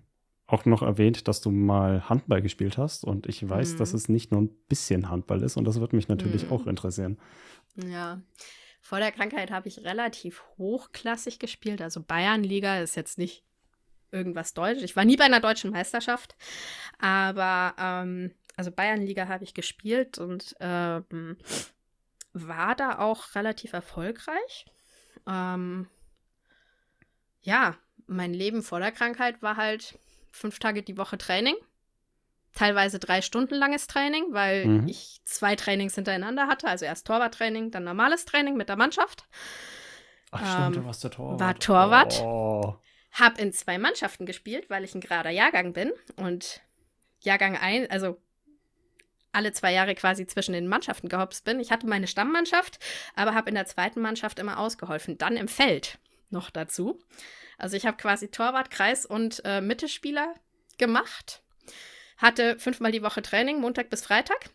S1: auch noch erwähnt, dass du mal Handball gespielt hast und ich weiß, mhm. dass es nicht nur ein bisschen Handball ist und das wird mich natürlich mhm. auch interessieren.
S2: Ja, vor der Krankheit habe ich relativ hochklassig gespielt, also Bayernliga ist jetzt nicht irgendwas Deutsches. Ich war nie bei einer deutschen Meisterschaft, aber ähm, also Bayernliga habe ich gespielt und ähm, war da auch relativ erfolgreich. Ähm, ja, mein Leben vor der Krankheit war halt fünf Tage die Woche Training. Teilweise drei Stunden langes Training, weil mhm. ich zwei Trainings hintereinander hatte. Also erst Torwarttraining, dann normales Training mit der Mannschaft.
S1: Ach stimmt, ähm, du warst der Torwart.
S2: War Torwart. Oh. Hab in zwei Mannschaften gespielt, weil ich ein gerader Jahrgang bin. Und Jahrgang ein, also alle zwei Jahre quasi zwischen den Mannschaften gehopst bin. Ich hatte meine Stammmannschaft, aber habe in der zweiten Mannschaft immer ausgeholfen. Dann im Feld noch dazu. Also ich habe quasi Torwart, Kreis und äh, Mittelspieler gemacht. Hatte fünfmal die Woche Training, Montag bis Freitag.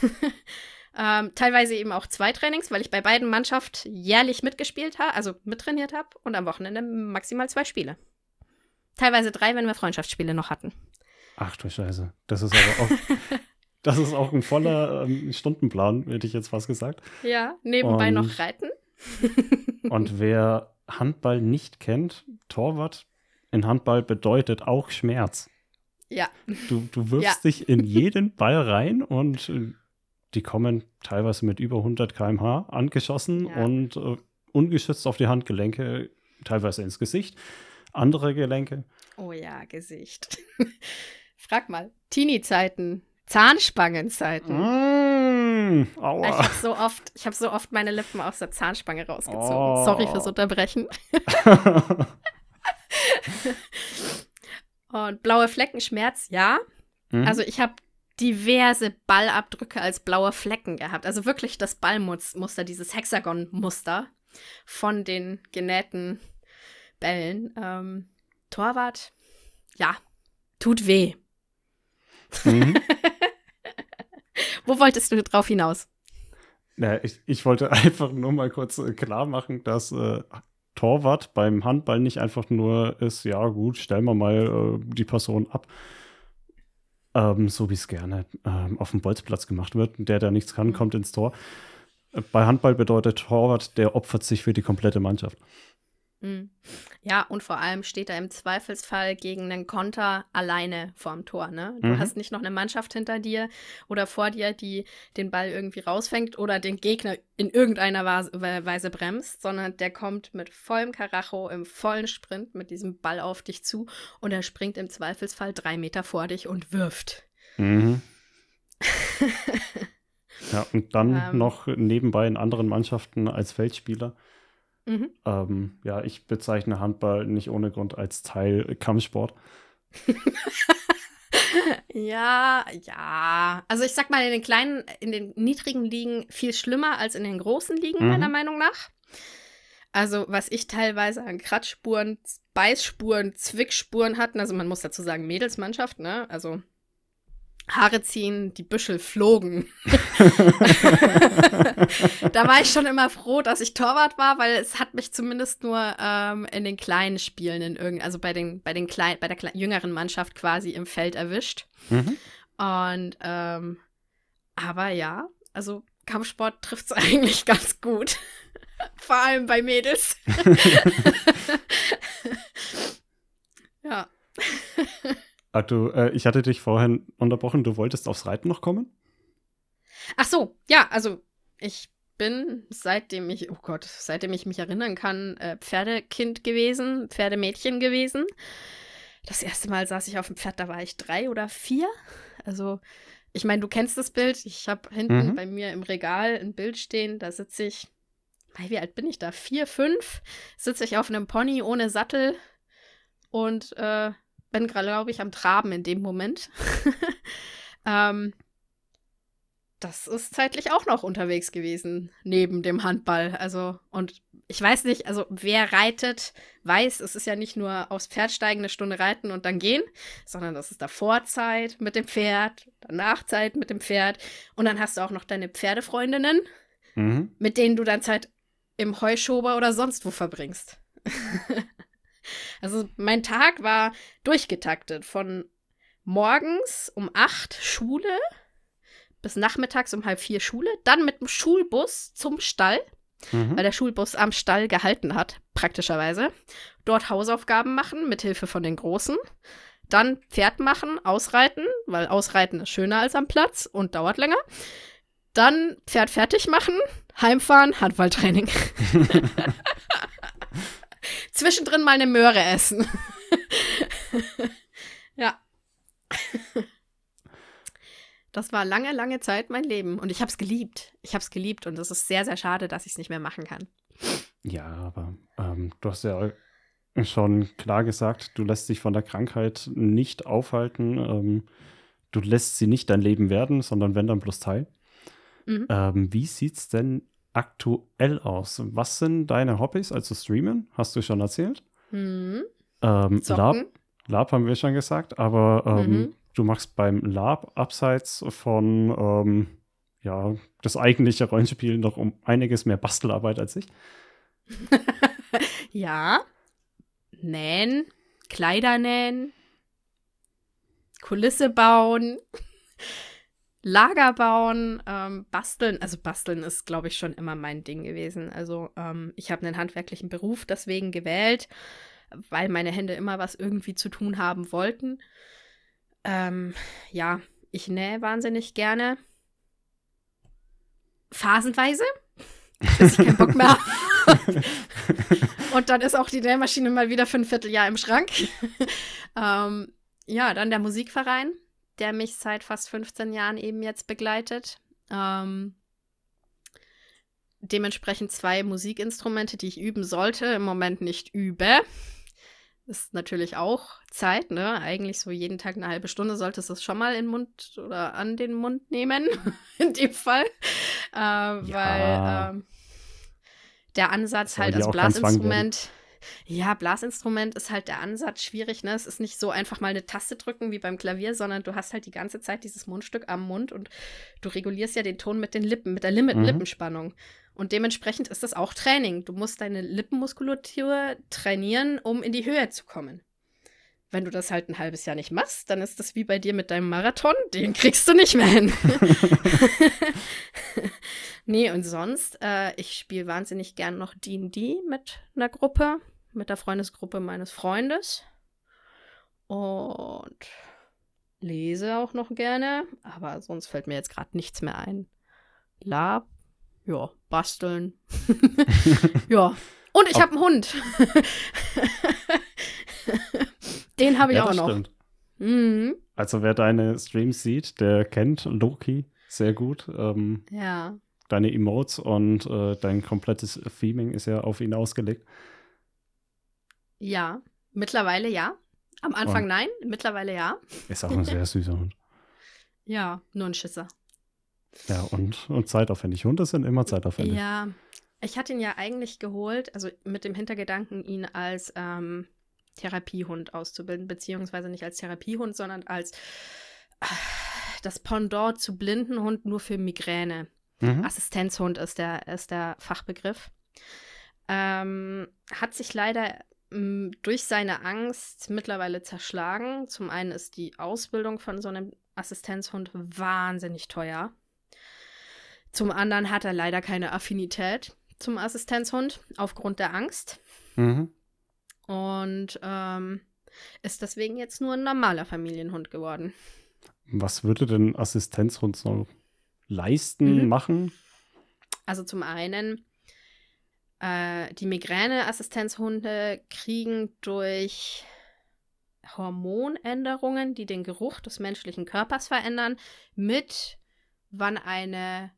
S2: ähm, teilweise eben auch zwei Trainings, weil ich bei beiden Mannschaften jährlich mitgespielt habe, also mittrainiert habe und am Wochenende maximal zwei Spiele. Teilweise drei, wenn wir Freundschaftsspiele noch hatten.
S1: Ach du Scheiße. Das ist aber auch. das ist auch ein voller ähm, Stundenplan, hätte ich jetzt fast gesagt.
S2: Ja, nebenbei und, noch reiten.
S1: und wer Handball nicht kennt, Torwart in Handball bedeutet auch Schmerz.
S2: Ja.
S1: Du, du wirfst ja. dich in jeden Ball rein und äh, die kommen teilweise mit über 100 km/h angeschossen ja. und äh, ungeschützt auf die Handgelenke, teilweise ins Gesicht, andere Gelenke.
S2: Oh ja, Gesicht. Frag mal, Teenie-Zeiten, Zahnspangenzeiten.
S1: Mm, aua.
S2: Ich habe so oft, ich habe so oft meine Lippen aus der Zahnspange rausgezogen. Oh. Sorry fürs Unterbrechen. Und blaue Flecken Schmerz, ja. Mhm. Also ich habe diverse Ballabdrücke als blaue Flecken gehabt. Also wirklich das Ballmuster, dieses Hexagon-Muster von den genähten Bällen. Ähm, Torwart, ja, tut weh. Mhm. Wo wolltest du drauf hinaus?
S1: Ja, ich, ich wollte einfach nur mal kurz äh, klar machen, dass äh, Torwart beim Handball nicht einfach nur ist, ja gut, stellen wir mal äh, die Person ab, ähm, so wie es gerne ähm, auf dem Bolzplatz gemacht wird. Der, der nichts kann, mhm. kommt ins Tor. Äh, bei Handball bedeutet Torwart, der opfert sich für die komplette Mannschaft.
S2: Mhm. Ja, und vor allem steht er im Zweifelsfall gegen einen Konter alleine vorm Tor. Ne? Du mhm. hast nicht noch eine Mannschaft hinter dir oder vor dir, die den Ball irgendwie rausfängt oder den Gegner in irgendeiner Weise bremst, sondern der kommt mit vollem Karacho im vollen Sprint mit diesem Ball auf dich zu und er springt im Zweifelsfall drei Meter vor dich und wirft.
S1: Mhm. ja, und dann ähm, noch nebenbei in anderen Mannschaften als Feldspieler. Mhm. Ähm, ja, ich bezeichne Handball nicht ohne Grund als Teil Kampfsport.
S2: ja, ja. Also ich sag mal, in den kleinen, in den niedrigen Ligen viel schlimmer als in den großen Ligen, mhm. meiner Meinung nach. Also, was ich teilweise an Kratzspuren, Beißspuren, Zwickspuren hatten, also man muss dazu sagen, Mädelsmannschaft, ne? Also Haare ziehen, die Büschel flogen. da war ich schon immer froh, dass ich Torwart war, weil es hat mich zumindest nur ähm, in den kleinen Spielen, in irgend, also bei den, bei den kleinen, bei der jüngeren Mannschaft quasi im Feld erwischt. Mhm. Und ähm, aber ja, also Kampfsport trifft es eigentlich ganz gut. Vor allem bei Mädels. ja.
S1: Ah, du, äh, ich hatte dich vorhin unterbrochen, du wolltest aufs Reiten noch kommen?
S2: Ach so, ja, also ich bin, seitdem ich, oh Gott, seitdem ich mich erinnern kann, äh, Pferdekind gewesen, Pferdemädchen gewesen. Das erste Mal saß ich auf dem Pferd, da war ich drei oder vier. Also, ich meine, du kennst das Bild. Ich habe hinten mhm. bei mir im Regal ein Bild stehen, da sitze ich, wie alt bin ich da? Vier, fünf? Sitze ich auf einem Pony ohne Sattel und äh, bin, glaube ich, am Traben in dem Moment. ähm, das ist zeitlich auch noch unterwegs gewesen, neben dem Handball. Also, und ich weiß nicht, also wer reitet, weiß, es ist ja nicht nur aufs Pferd steigen, eine Stunde reiten und dann gehen, sondern das ist davor Zeit mit dem Pferd, danach Zeit mit dem Pferd. Und dann hast du auch noch deine Pferdefreundinnen, mhm. mit denen du dann Zeit im Heuschober oder sonst wo verbringst. Also mein Tag war durchgetaktet von morgens um acht Schule bis nachmittags um halb vier Schule, dann mit dem Schulbus zum Stall, mhm. weil der Schulbus am Stall gehalten hat, praktischerweise. Dort Hausaufgaben machen mit Hilfe von den Großen. Dann Pferd machen, ausreiten, weil ausreiten ist schöner als am Platz und dauert länger. Dann Pferd fertig machen, heimfahren, Handballtraining. Zwischendrin mal eine Möhre essen. ja. Das war lange, lange Zeit mein Leben und ich habe es geliebt. Ich habe es geliebt und es ist sehr, sehr schade, dass ich es nicht mehr machen kann.
S1: Ja, aber ähm, du hast ja schon klar gesagt, du lässt dich von der Krankheit nicht aufhalten. Ähm, du lässt sie nicht dein Leben werden, sondern wenn dann bloß Teil. Mhm. Ähm, wie sieht es denn aktuell aus? Was sind deine Hobbys? Also streamen, hast du schon erzählt. Mhm. Ähm, Lab, Lab haben wir schon gesagt, aber ähm, mhm. du machst beim Lab abseits von ähm, ja, das eigentliche Rollenspiel noch um einiges mehr Bastelarbeit als ich.
S2: ja. Nähen, Kleider nähen, Kulisse bauen. Lager bauen, ähm, basteln. Also basteln ist, glaube ich, schon immer mein Ding gewesen. Also ähm, ich habe einen handwerklichen Beruf deswegen gewählt, weil meine Hände immer was irgendwie zu tun haben wollten. Ähm, ja, ich nähe wahnsinnig gerne. Phasenweise, bis ich keinen Bock mehr habe. Und dann ist auch die Nähmaschine mal wieder für ein Vierteljahr im Schrank. ähm, ja, dann der Musikverein der mich seit fast 15 Jahren eben jetzt begleitet. Ähm, dementsprechend zwei Musikinstrumente, die ich üben sollte, im Moment nicht übe. Ist natürlich auch Zeit, ne? Eigentlich so jeden Tag eine halbe Stunde solltest du es schon mal in den Mund oder an den Mund nehmen, in dem Fall. Äh, ja. Weil äh, der Ansatz halt als Blasinstrument ja, Blasinstrument ist halt der Ansatz schwierig, ne? Es ist nicht so einfach mal eine Taste drücken wie beim Klavier, sondern du hast halt die ganze Zeit dieses Mundstück am Mund und du regulierst ja den Ton mit den Lippen, mit der Lim mhm. Lippenspannung. Und dementsprechend ist das auch Training. Du musst deine Lippenmuskulatur trainieren, um in die Höhe zu kommen. Wenn du das halt ein halbes Jahr nicht machst, dann ist das wie bei dir mit deinem Marathon, den kriegst du nicht mehr hin. nee, und sonst, äh, ich spiele wahnsinnig gern noch D&D mit einer Gruppe mit der Freundesgruppe meines Freundes und lese auch noch gerne, aber sonst fällt mir jetzt gerade nichts mehr ein. Lab, ja, basteln. ja. Und ich habe einen Hund. Den habe ich ja, auch noch.
S1: Mhm. Also wer deine Streams sieht, der kennt Loki sehr gut. Ähm,
S2: ja.
S1: Deine Emotes und äh, dein komplettes Theming ist ja auf ihn ausgelegt.
S2: Ja, mittlerweile ja. Am Anfang und nein, mittlerweile ja.
S1: Ist auch ein sehr süßer Hund.
S2: Ja, nur ein Schisser.
S1: Ja, und, und zeitaufwendig. Hunde sind immer zeitaufwendig.
S2: Ja, ich hatte ihn ja eigentlich geholt, also mit dem Hintergedanken, ihn als ähm, Therapiehund auszubilden, beziehungsweise nicht als Therapiehund, sondern als äh, das Pendant zu Blindenhund nur für Migräne. Mhm. Assistenzhund ist der, ist der Fachbegriff. Ähm, hat sich leider durch seine Angst mittlerweile zerschlagen. Zum einen ist die Ausbildung von so einem Assistenzhund wahnsinnig teuer. Zum anderen hat er leider keine Affinität zum Assistenzhund aufgrund der Angst. Mhm. Und ähm, ist deswegen jetzt nur ein normaler Familienhund geworden.
S1: Was würde denn Assistenzhund so leisten, mhm. machen?
S2: Also zum einen äh, die Migräneassistenzhunde kriegen durch Hormonänderungen, die den Geruch des menschlichen Körpers verändern, mit, wann eine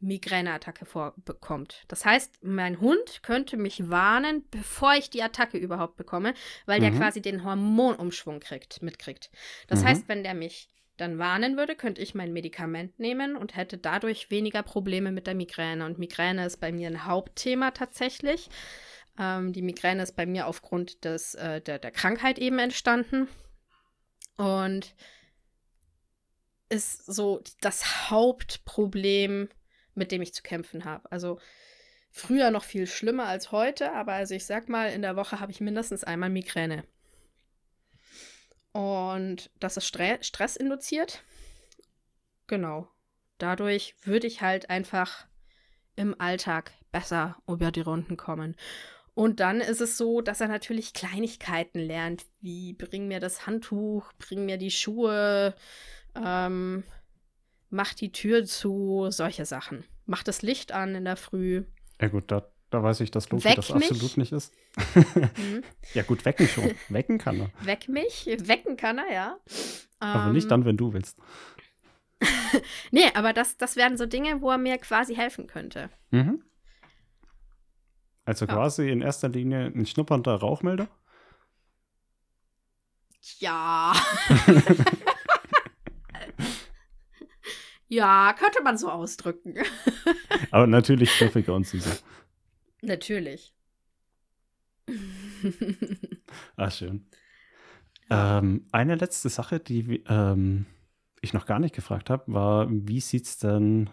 S2: Migräneattacke vorbekommt. Das heißt, mein Hund könnte mich warnen, bevor ich die Attacke überhaupt bekomme, weil mhm. der quasi den Hormonumschwung kriegt, mitkriegt. Das mhm. heißt, wenn der mich dann warnen würde, könnte ich mein Medikament nehmen und hätte dadurch weniger Probleme mit der Migräne. Und Migräne ist bei mir ein Hauptthema tatsächlich. Ähm, die Migräne ist bei mir aufgrund des, äh, der, der Krankheit eben entstanden. Und ist so das Hauptproblem, mit dem ich zu kämpfen habe. Also Früher noch viel schlimmer als heute, aber also ich sag mal, in der Woche habe ich mindestens einmal Migräne. Und das ist Stre Stress induziert. Genau. Dadurch würde ich halt einfach im Alltag besser über die Runden kommen. Und dann ist es so, dass er natürlich Kleinigkeiten lernt, wie bring mir das Handtuch, bring mir die Schuhe, ähm, mach die Tür zu, solche Sachen. Mach das Licht an in der Früh.
S1: Ja gut, da, da weiß ich, dass Loki Weck das mich. absolut nicht ist. mhm. Ja gut, wecken schon. Wecken kann er.
S2: Weck mich, wecken kann er, ja.
S1: Aber ähm, nicht dann, wenn du willst.
S2: nee, aber das, das wären so Dinge, wo er mir quasi helfen könnte. Mhm.
S1: Also ja. quasi in erster Linie ein schnuppernder Rauchmelder?
S2: Ja. ja, könnte man so ausdrücken.
S1: Aber natürlich griffiger und süßer.
S2: Natürlich.
S1: ah, schön. Ähm, eine letzte Sache, die ähm, ich noch gar nicht gefragt habe, war, wie sieht es denn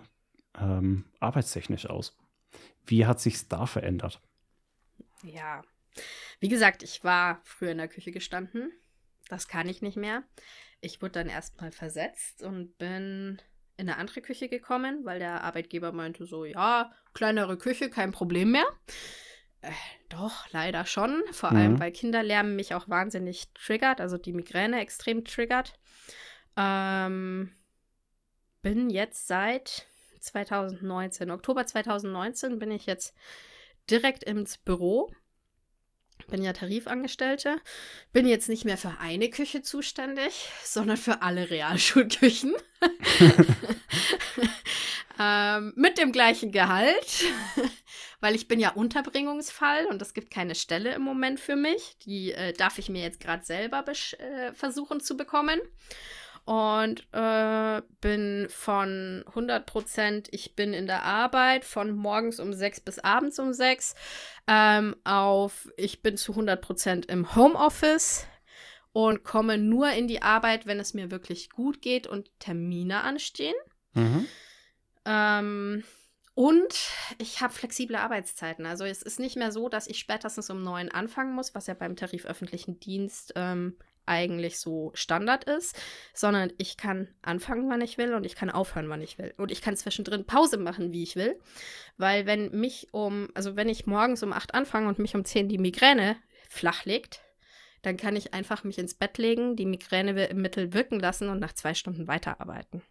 S1: ähm, arbeitstechnisch aus? Wie hat sich da verändert?
S2: Ja, wie gesagt, ich war früher in der Küche gestanden. Das kann ich nicht mehr. Ich wurde dann erstmal versetzt und bin in eine andere Küche gekommen, weil der Arbeitgeber meinte so, ja, kleinere Küche, kein Problem mehr. Äh, doch, leider schon. Vor mhm. allem, weil Kinderlärm mich auch wahnsinnig triggert, also die Migräne extrem triggert. Ähm, bin jetzt seit 2019, Oktober 2019 bin ich jetzt direkt ins Büro. Bin ja Tarifangestellte. Bin jetzt nicht mehr für eine Küche zuständig, sondern für alle Realschulküchen. ähm, mit dem gleichen Gehalt, weil ich bin ja Unterbringungsfall und es gibt keine Stelle im Moment für mich. Die äh, darf ich mir jetzt gerade selber äh, versuchen zu bekommen und äh, bin von 100% ich bin in der Arbeit von morgens um 6 bis abends um 6 ähm, auf ich bin zu 100% im Homeoffice und komme nur in die Arbeit, wenn es mir wirklich gut geht und Termine anstehen. Mhm. Ähm, und ich habe flexible Arbeitszeiten. Also es ist nicht mehr so, dass ich spätestens um neun anfangen muss, was ja beim Tarif öffentlichen Dienst ähm, eigentlich so Standard ist, sondern ich kann anfangen, wann ich will und ich kann aufhören, wann ich will. Und ich kann zwischendrin Pause machen, wie ich will. Weil wenn mich um, also wenn ich morgens um acht anfange und mich um zehn die Migräne flach legt, dann kann ich einfach mich ins Bett legen, die Migränemittel wirken lassen und nach zwei Stunden weiterarbeiten.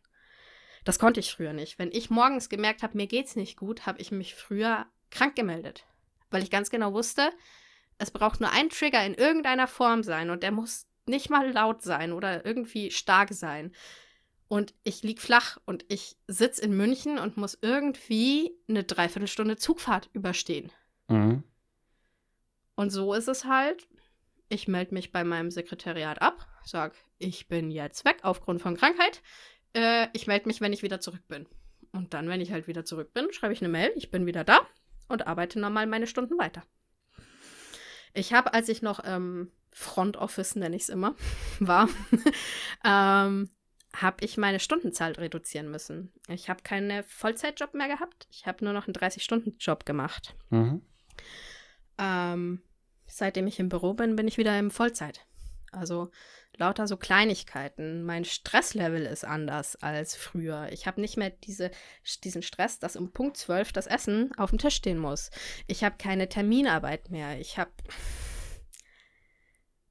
S2: Das konnte ich früher nicht. Wenn ich morgens gemerkt habe, mir geht's nicht gut, habe ich mich früher krank gemeldet. Weil ich ganz genau wusste, es braucht nur ein Trigger in irgendeiner Form sein und der muss nicht mal laut sein oder irgendwie stark sein. Und ich lieg flach und ich sitze in München und muss irgendwie eine Dreiviertelstunde Zugfahrt überstehen. Mhm. Und so ist es halt. Ich melde mich bei meinem Sekretariat ab, sag, ich bin jetzt weg aufgrund von Krankheit. Äh, ich melde mich, wenn ich wieder zurück bin. Und dann, wenn ich halt wieder zurück bin, schreibe ich eine Mail, ich bin wieder da und arbeite normal meine Stunden weiter. Ich habe, als ich noch ähm, Front Office, nenne ich es immer, war, ähm, habe ich meine Stundenzahl reduzieren müssen. Ich habe keinen Vollzeitjob mehr gehabt. Ich habe nur noch einen 30-Stunden-Job gemacht. Mhm. Ähm, seitdem ich im Büro bin, bin ich wieder im Vollzeit. Also lauter so Kleinigkeiten. Mein Stresslevel ist anders als früher. Ich habe nicht mehr diese, diesen Stress, dass um Punkt 12 das Essen auf dem Tisch stehen muss. Ich habe keine Terminarbeit mehr. Ich habe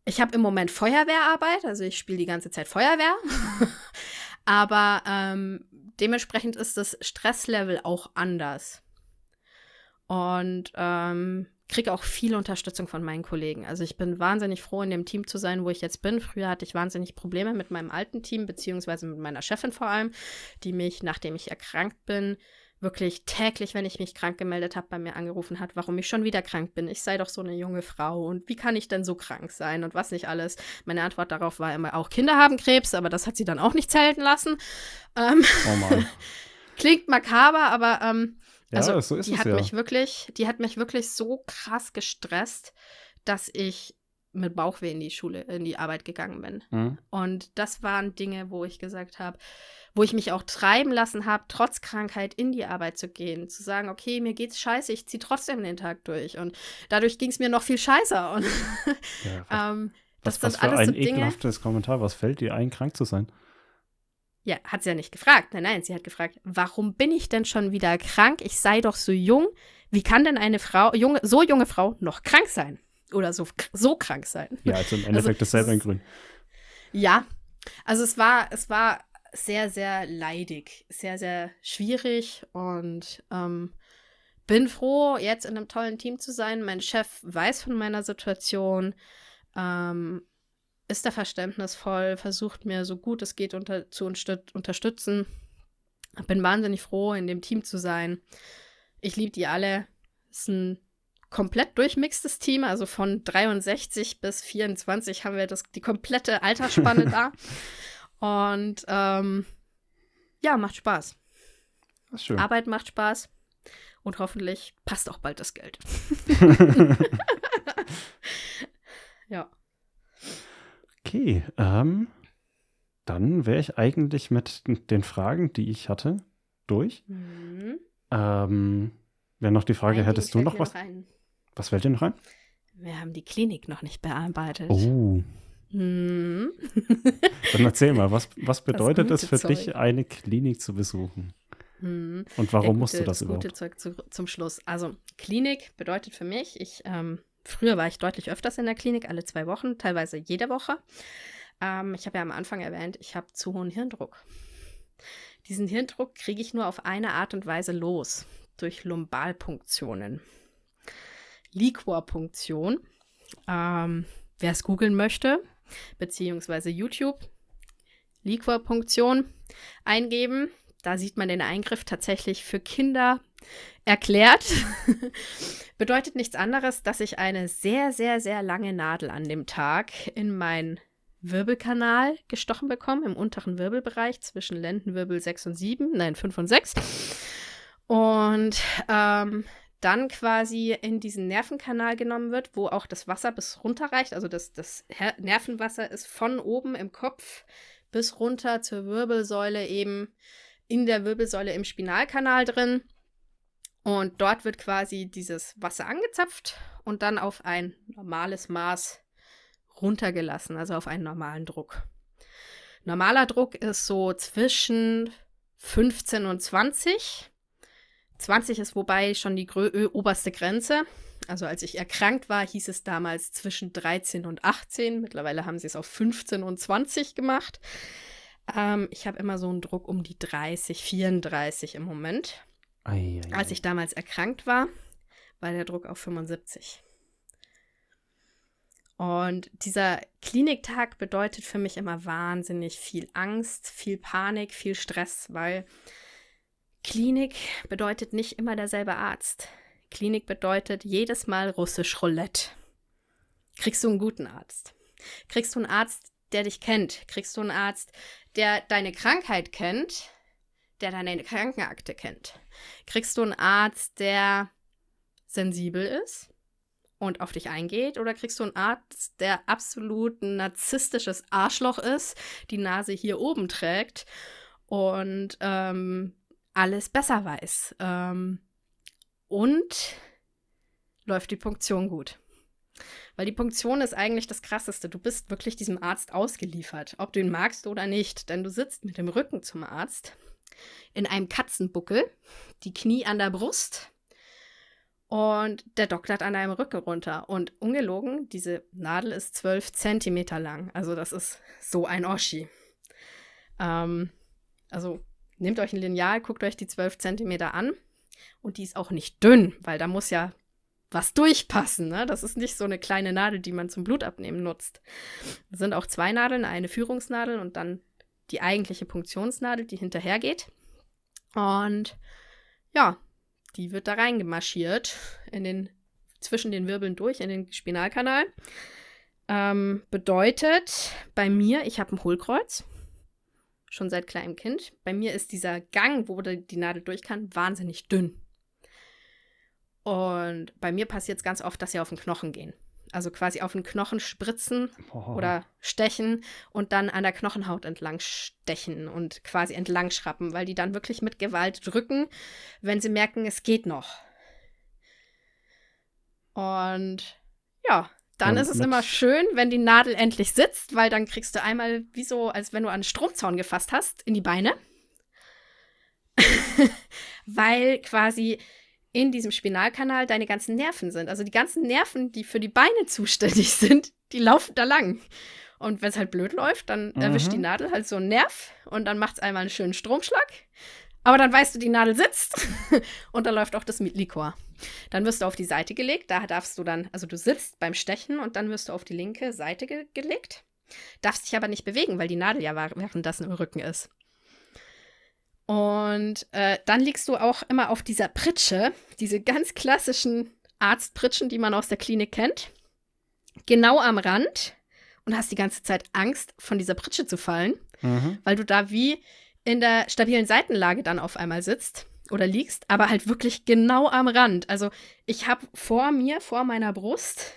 S2: ich habe im Moment Feuerwehrarbeit, also ich spiele die ganze Zeit Feuerwehr. Aber ähm, dementsprechend ist das Stresslevel auch anders. Und ähm, kriege auch viel Unterstützung von meinen Kollegen. Also ich bin wahnsinnig froh, in dem Team zu sein, wo ich jetzt bin. Früher hatte ich wahnsinnig Probleme mit meinem alten Team, beziehungsweise mit meiner Chefin vor allem, die mich, nachdem ich erkrankt bin, wirklich täglich, wenn ich mich krank gemeldet habe, bei mir angerufen hat, warum ich schon wieder krank bin. Ich sei doch so eine junge Frau und wie kann ich denn so krank sein und was nicht alles. Meine Antwort darauf war immer, auch Kinder haben Krebs, aber das hat sie dann auch nicht zelten lassen. Ähm, oh Mann. Klingt makaber, aber ähm, ja, also die hat ja. mich wirklich, die hat mich wirklich so krass gestresst, dass ich mit Bauchweh in die Schule, in die Arbeit gegangen bin. Mhm. Und das waren Dinge, wo ich gesagt habe, wo ich mich auch treiben lassen habe, trotz Krankheit in die Arbeit zu gehen, zu sagen, okay, mir geht's scheiße, ich ziehe trotzdem den Tag durch. Und dadurch ging es mir noch viel scheißer. Und
S1: ja, ähm, das was, sind was für ein so ekelhaftes Kommentar. Was fällt dir ein, krank zu sein?
S2: Ja, hat sie ja nicht gefragt. Nein, nein, sie hat gefragt, warum bin ich denn schon wieder krank? Ich sei doch so jung. Wie kann denn eine Frau, junge, so junge Frau noch krank sein? Oder so, so krank sein.
S1: Ja, also im Endeffekt also, dasselbe in Grün.
S2: Ja, also es war, es war sehr, sehr leidig, sehr, sehr schwierig und ähm, bin froh, jetzt in einem tollen Team zu sein. Mein Chef weiß von meiner Situation, ähm, ist da verständnisvoll, versucht mir so gut es geht unter, zu unterstützen. Bin wahnsinnig froh, in dem Team zu sein. Ich liebe die alle. Es ist ein komplett durchmixtes Team, also von 63 bis 24 haben wir das, die komplette Altersspanne da. Und ähm, ja, macht Spaß.
S1: schön.
S2: Arbeit macht Spaß. Und hoffentlich passt auch bald das Geld. ja.
S1: Okay, ähm, dann wäre ich eigentlich mit den Fragen, die ich hatte, durch. Mhm. Ähm, wäre noch die Frage, Nein, hättest du noch was? Noch was fällt dir noch ein?
S2: Wir haben die Klinik noch nicht bearbeitet.
S1: Oh. Hm. Dann erzähl mal, was, was bedeutet es für Zeug. dich, eine Klinik zu besuchen? Hm. Und warum ja, musst du das, das überhaupt?
S2: Gute Zeug zu, zum Schluss. Also, Klinik bedeutet für mich, ich, ähm, früher war ich deutlich öfters in der Klinik, alle zwei Wochen, teilweise jede Woche. Ähm, ich habe ja am Anfang erwähnt, ich habe zu hohen Hirndruck. Diesen Hirndruck kriege ich nur auf eine Art und Weise los, durch Lumbalpunktionen. Liquorpunktion. Ähm, Wer es googeln möchte, beziehungsweise YouTube, Liquorpunktion eingeben. Da sieht man den Eingriff tatsächlich für Kinder erklärt. Bedeutet nichts anderes, dass ich eine sehr, sehr, sehr lange Nadel an dem Tag in meinen Wirbelkanal gestochen bekomme, im unteren Wirbelbereich zwischen Lendenwirbel 6 und 7, nein, 5 und 6. Und ähm, dann quasi in diesen Nervenkanal genommen wird, wo auch das Wasser bis runter reicht. Also das, das Nervenwasser ist von oben im Kopf bis runter zur Wirbelsäule eben in der Wirbelsäule im Spinalkanal drin. Und dort wird quasi dieses Wasser angezapft und dann auf ein normales Maß runtergelassen, also auf einen normalen Druck. Normaler Druck ist so zwischen 15 und 20. 20 ist wobei schon die oberste Grenze. Also als ich erkrankt war, hieß es damals zwischen 13 und 18. Mittlerweile haben sie es auf 15 und 20 gemacht. Ähm, ich habe immer so einen Druck um die 30, 34 im Moment. Ei, ei, als ich damals erkrankt war, war der Druck auf 75. Und dieser Kliniktag bedeutet für mich immer wahnsinnig viel Angst, viel Panik, viel Stress, weil Klinik bedeutet nicht immer derselbe Arzt. Klinik bedeutet jedes Mal russisch Roulette. Kriegst du einen guten Arzt? Kriegst du einen Arzt, der dich kennt? Kriegst du einen Arzt, der deine Krankheit kennt, der deine Krankenakte kennt? Kriegst du einen Arzt, der sensibel ist und auf dich eingeht? Oder kriegst du einen Arzt, der absolut ein narzisstisches Arschloch ist, die Nase hier oben trägt und ähm, alles besser weiß. Ähm, und läuft die Punktion gut. Weil die Punktion ist eigentlich das Krasseste. Du bist wirklich diesem Arzt ausgeliefert, ob du ihn magst oder nicht. Denn du sitzt mit dem Rücken zum Arzt in einem Katzenbuckel, die Knie an der Brust und der doktert an deinem Rücken runter. Und ungelogen, diese Nadel ist zwölf Zentimeter lang. Also das ist so ein Oschi. Ähm, also Nehmt euch ein Lineal, guckt euch die 12 cm an. Und die ist auch nicht dünn, weil da muss ja was durchpassen. Ne? Das ist nicht so eine kleine Nadel, die man zum Blutabnehmen nutzt. Es sind auch zwei Nadeln, eine Führungsnadel und dann die eigentliche Punktionsnadel, die hinterhergeht. Und ja, die wird da reingemarschiert in den, zwischen den Wirbeln durch, in den Spinalkanal. Ähm, bedeutet bei mir, ich habe ein Hohlkreuz schon seit kleinem Kind. Bei mir ist dieser Gang, wo die Nadel durch kann, wahnsinnig dünn. Und bei mir passiert es ganz oft, dass sie auf den Knochen gehen. Also quasi auf den Knochen spritzen
S1: Boah.
S2: oder stechen und dann an der Knochenhaut entlang stechen und quasi entlang schrappen, weil die dann wirklich mit Gewalt drücken, wenn sie merken, es geht noch. Und ja, dann ist es immer schön, wenn die Nadel endlich sitzt, weil dann kriegst du einmal wie so, als wenn du einen Stromzaun gefasst hast, in die Beine. weil quasi in diesem Spinalkanal deine ganzen Nerven sind. Also die ganzen Nerven, die für die Beine zuständig sind, die laufen da lang. Und wenn es halt blöd läuft, dann erwischt
S1: Mhm.
S2: die Nadel halt so einen Nerv und dann macht es einmal einen schönen Stromschlag. Aber dann weißt du, die Nadel sitzt und dann läuft auch das Likor. Dann wirst du auf die Seite gelegt. Da darfst du dann, also du sitzt beim Stechen und dann wirst du auf die linke Seite ge gelegt. Darfst dich aber nicht bewegen, weil die Nadel ja währenddessen im Rücken ist. Und äh, dann liegst du auch immer auf dieser Pritsche, diese ganz klassischen Arztpritschen, die man aus der Klinik kennt, genau am Rand und hast die ganze Zeit Angst, von dieser Pritsche zu fallen,
S1: Mhm.
S2: weil du da wie in der stabilen Seitenlage dann auf einmal sitzt oder liegst, aber halt wirklich genau am Rand. Also ich habe vor mir, vor meiner Brust,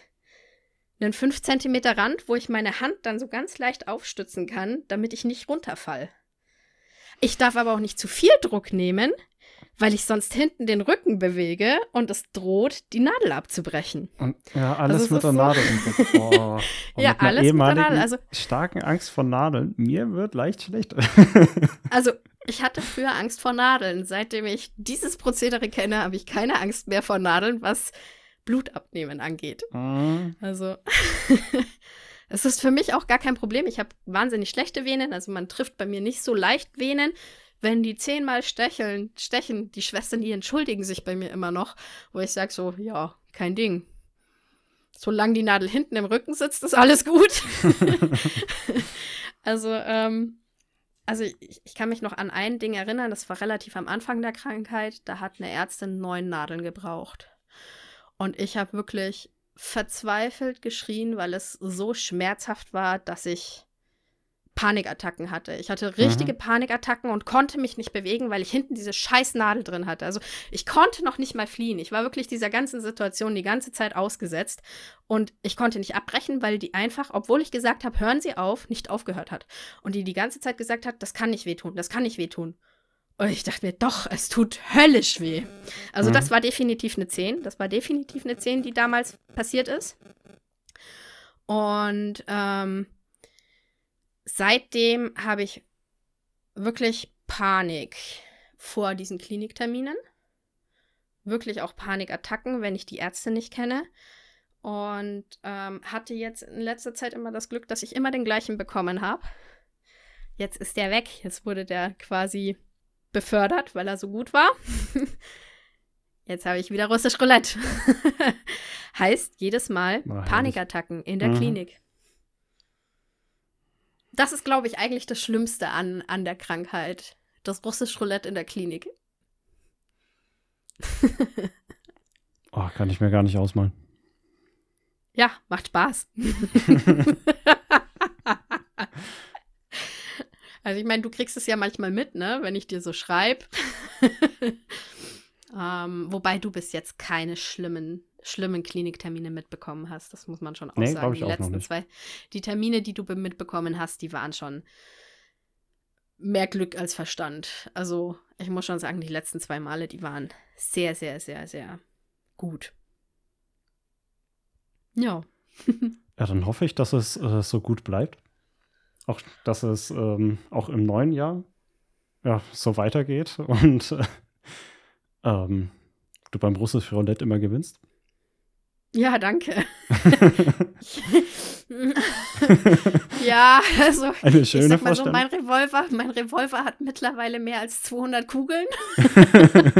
S2: einen 5 cm Rand, wo ich meine Hand dann so ganz leicht aufstützen kann, damit ich nicht runterfall. Ich darf aber auch nicht zu viel Druck nehmen, weil ich sonst hinten den Rücken bewege und es droht, die Nadel abzubrechen.
S1: Und, ja, alles
S2: Also
S1: mit der
S2: so-
S1: Nadel. Und
S2: Ja, alles mit der Nadel, also-
S1: starken Angst vor Nadeln. Mir wird leicht schlecht.
S2: Also, ich hatte früher Angst vor Nadeln. Seitdem ich dieses Prozedere kenne, habe ich keine Angst mehr vor Nadeln, was Blutabnehmen angeht.
S1: Mhm.
S2: Also, es ist für mich auch gar kein Problem. Ich habe wahnsinnig schlechte Venen. Also, man trifft bei mir nicht so leicht Venen. Wenn die zehnmal stecheln, stechen, die Schwestern, die entschuldigen sich bei mir immer noch, wo ich sage so, ja, kein Ding. Solange die Nadel hinten im Rücken sitzt, ist alles gut. also, ähm, also ich, ich kann mich noch an ein Ding erinnern, das war relativ am Anfang der Krankheit. Da hat eine Ärztin neun Nadeln gebraucht. Und ich habe wirklich verzweifelt geschrien, weil es so schmerzhaft war, dass ich Panikattacken hatte. Ich hatte richtige Panikattacken und konnte mich nicht bewegen, weil ich hinten diese scheiß Nadel drin hatte. Also ich konnte noch nicht mal fliehen. Ich war wirklich dieser ganzen Situation die ganze Zeit ausgesetzt und ich konnte nicht abbrechen, weil die einfach, obwohl ich gesagt habe, hören Sie auf, nicht aufgehört hat. Und die die ganze Zeit gesagt hat, das kann nicht wehtun, das kann nicht wehtun. Und ich dachte mir, doch, es tut höllisch weh. Also
S1: Mhm.
S2: das war definitiv eine 10. Das war definitiv eine 10, die damals passiert ist. Und ähm, seitdem habe ich wirklich Panik vor diesen Klinikterminen. Wirklich auch Panikattacken, wenn ich die Ärzte nicht kenne. Und ähm, hatte jetzt in letzter Zeit immer das Glück, dass ich immer den gleichen bekommen habe. Jetzt ist der weg. Jetzt wurde der quasi befördert, weil er so gut war. Jetzt habe ich wieder russisch Roulette. heißt jedes Mal. Panikattacken in der
S1: Mhm.
S2: Klinik. Das ist, glaube ich, eigentlich das Schlimmste an, an der Krankheit. Das russisch Roulette in der Klinik.
S1: Oh, kann ich mir gar nicht ausmalen.
S2: Ja, macht Spaß. also ich meine, du kriegst es ja manchmal mit, ne, wenn ich dir so schreibe. ähm, wobei du bis jetzt keine schlimmen, schlimmen Kliniktermine mitbekommen hast. Das muss man schon auch
S1: Nee,
S2: sagen. die
S1: auch
S2: letzten zwei, die Termine, die du be- mitbekommen hast, die waren schon mehr Glück als Verstand. Also ich muss schon sagen, die letzten zwei Male, die waren sehr, sehr, sehr, sehr gut. Ja.
S1: Ja, dann hoffe ich, dass es äh, so gut bleibt. Auch, dass es ähm, auch im neuen Jahr ja, so weitergeht und äh, ähm, du beim russischen Roulette immer gewinnst.
S2: Ja, danke. ja, also
S1: Eine
S2: ich
S1: schöne
S2: sag mal so,
S1: Vorstellung.
S2: mein Revolver, mein Revolver hat mittlerweile mehr als 200 Kugeln.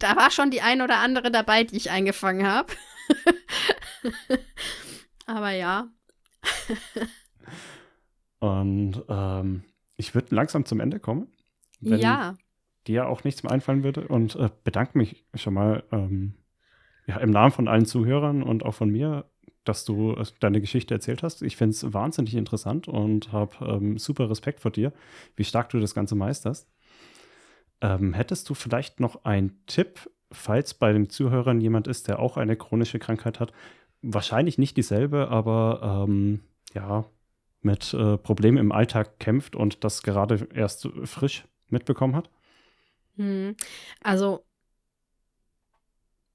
S2: da war schon die ein oder andere dabei, die ich eingefangen habe. Aber ja,
S1: Und ähm, ich würde langsam zum Ende kommen. Wenn
S2: ja,
S1: dir auch nichts mehr einfallen würde. Und äh, bedanke mich schon mal ähm, ja, im Namen von allen Zuhörern und auch von mir, dass du äh, deine Geschichte erzählt hast. Ich finde es wahnsinnig interessant und habe ähm, super Respekt vor dir, wie stark du das Ganze meisterst. Ähm, hättest du vielleicht noch einen Tipp, falls bei den Zuhörern jemand ist, der auch eine chronische Krankheit hat, wahrscheinlich nicht dieselbe, aber ähm, ja, mit äh, Problemen im Alltag kämpft und das gerade erst frisch mitbekommen hat?
S2: Hm. Also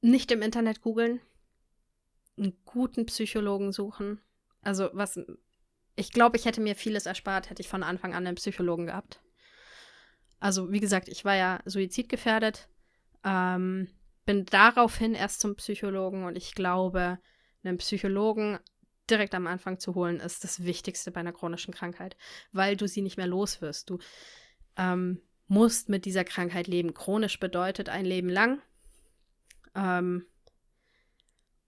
S2: nicht im Internet googeln, einen guten Psychologen suchen. Also was, ich glaube, ich hätte mir vieles erspart, hätte ich von Anfang an einen Psychologen gehabt. Also wie gesagt, ich war ja suizidgefährdet, ähm, bin daraufhin erst zum Psychologen und ich glaube, einen Psychologen direkt am Anfang zu holen, ist das Wichtigste bei einer chronischen Krankheit, weil du sie nicht mehr los wirst. Du ähm, musst mit dieser Krankheit leben. Chronisch bedeutet ein Leben lang. Ähm,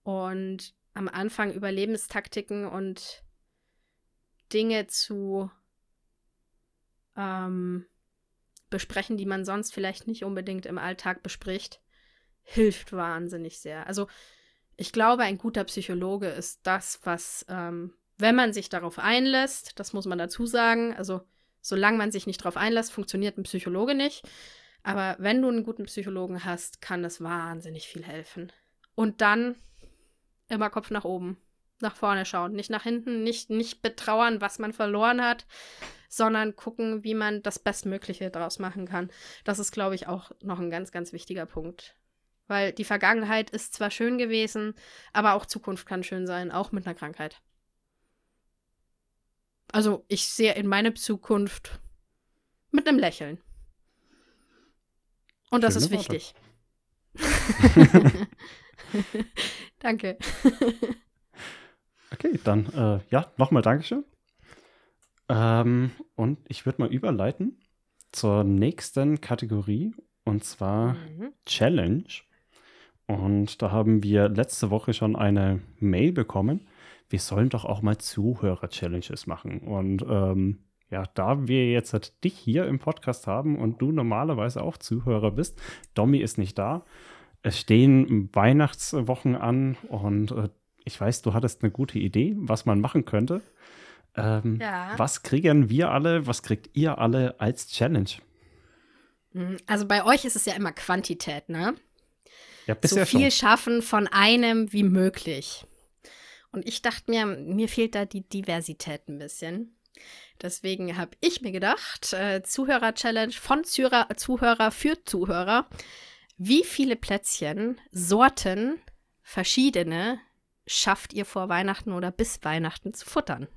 S2: und am Anfang Überlebenstaktiken und Dinge zu ähm, besprechen, die man sonst vielleicht nicht unbedingt im Alltag bespricht, hilft wahnsinnig sehr. Also ich glaube, ein guter Psychologe ist das, was, ähm, wenn man sich darauf einlässt, das muss man dazu sagen, also solange man sich nicht darauf einlässt, funktioniert ein Psychologe nicht. Aber wenn du einen guten Psychologen hast, kann das wahnsinnig viel helfen. Und dann immer Kopf nach oben, nach vorne schauen, nicht nach hinten, nicht, nicht betrauern, was man verloren hat, sondern gucken, wie man das Bestmögliche daraus machen kann. Das ist, glaube ich, auch noch ein ganz, ganz wichtiger Punkt. Weil die Vergangenheit ist zwar schön gewesen, aber auch Zukunft kann schön sein, auch mit einer Krankheit. Also ich sehe in meine Zukunft mit einem Lächeln. Und das Schöne ist wichtig. Danke.
S1: okay, dann äh, ja, nochmal Dankeschön. Ähm, und ich würde mal überleiten zur nächsten Kategorie und zwar mhm. Challenge. Und da haben wir letzte Woche schon eine Mail bekommen. Wir sollen doch auch mal Zuhörer-Challenges machen. Und ähm, ja, da wir jetzt halt dich hier im Podcast haben und du normalerweise auch Zuhörer bist, Domi ist nicht da. Es stehen Weihnachtswochen an und äh, ich weiß, du hattest eine gute Idee, was man machen könnte. Ähm, ja. Was kriegen wir alle, was kriegt ihr alle als Challenge?
S2: Hm, also bei euch ist es ja immer Quantität, ne? Ja, so viel schon. schaffen von einem wie möglich. Und ich dachte mir, mir fehlt da die Diversität ein bisschen. Deswegen habe ich mir gedacht, äh, Zuhörer-Challenge von Zuhörer, Zuhörer für Zuhörer. Wie viele Plätzchen, Sorten, verschiedene schafft ihr vor Weihnachten oder bis Weihnachten zu futtern?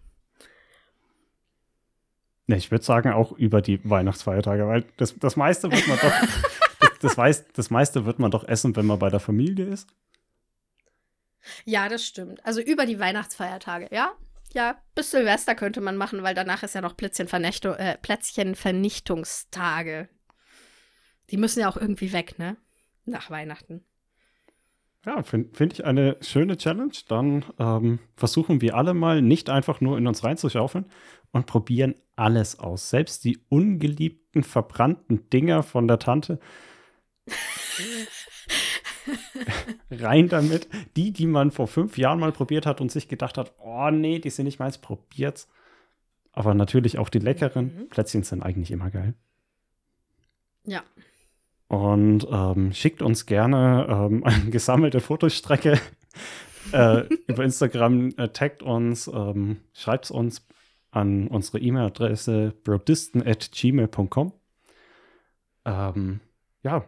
S1: Ne, ich würde sagen, auch über die Weihnachtsfeiertage, weil das, das meiste wird man doch das, weiß, das meiste wird man doch essen, wenn man bei der Familie ist.
S2: Ja, das stimmt. Also über die Weihnachtsfeiertage, ja? Ja, bis Silvester könnte man machen, weil danach ist ja noch äh, Plätzchenvernichtungstage. Die müssen ja auch irgendwie weg, ne? Nach Weihnachten.
S1: Ja, finde find ich eine schöne Challenge. Dann ähm, versuchen wir alle mal nicht einfach nur in uns reinzuschaufeln und probieren alles aus. Selbst die ungeliebten, verbrannten Dinger von der Tante Rein damit. Die, die man vor fünf Jahren mal probiert hat und sich gedacht hat, oh nee, die sind nicht meins, probiert's. Aber natürlich auch die leckeren. Mhm. Plätzchen sind eigentlich immer geil.
S2: Ja.
S1: Und ähm, schickt uns gerne ähm, eine gesammelte Fotostrecke äh, über Instagram, äh, taggt uns, ähm, schreibt uns an unsere E-Mail-Adresse brodisten.gmail.com. Ähm, ja,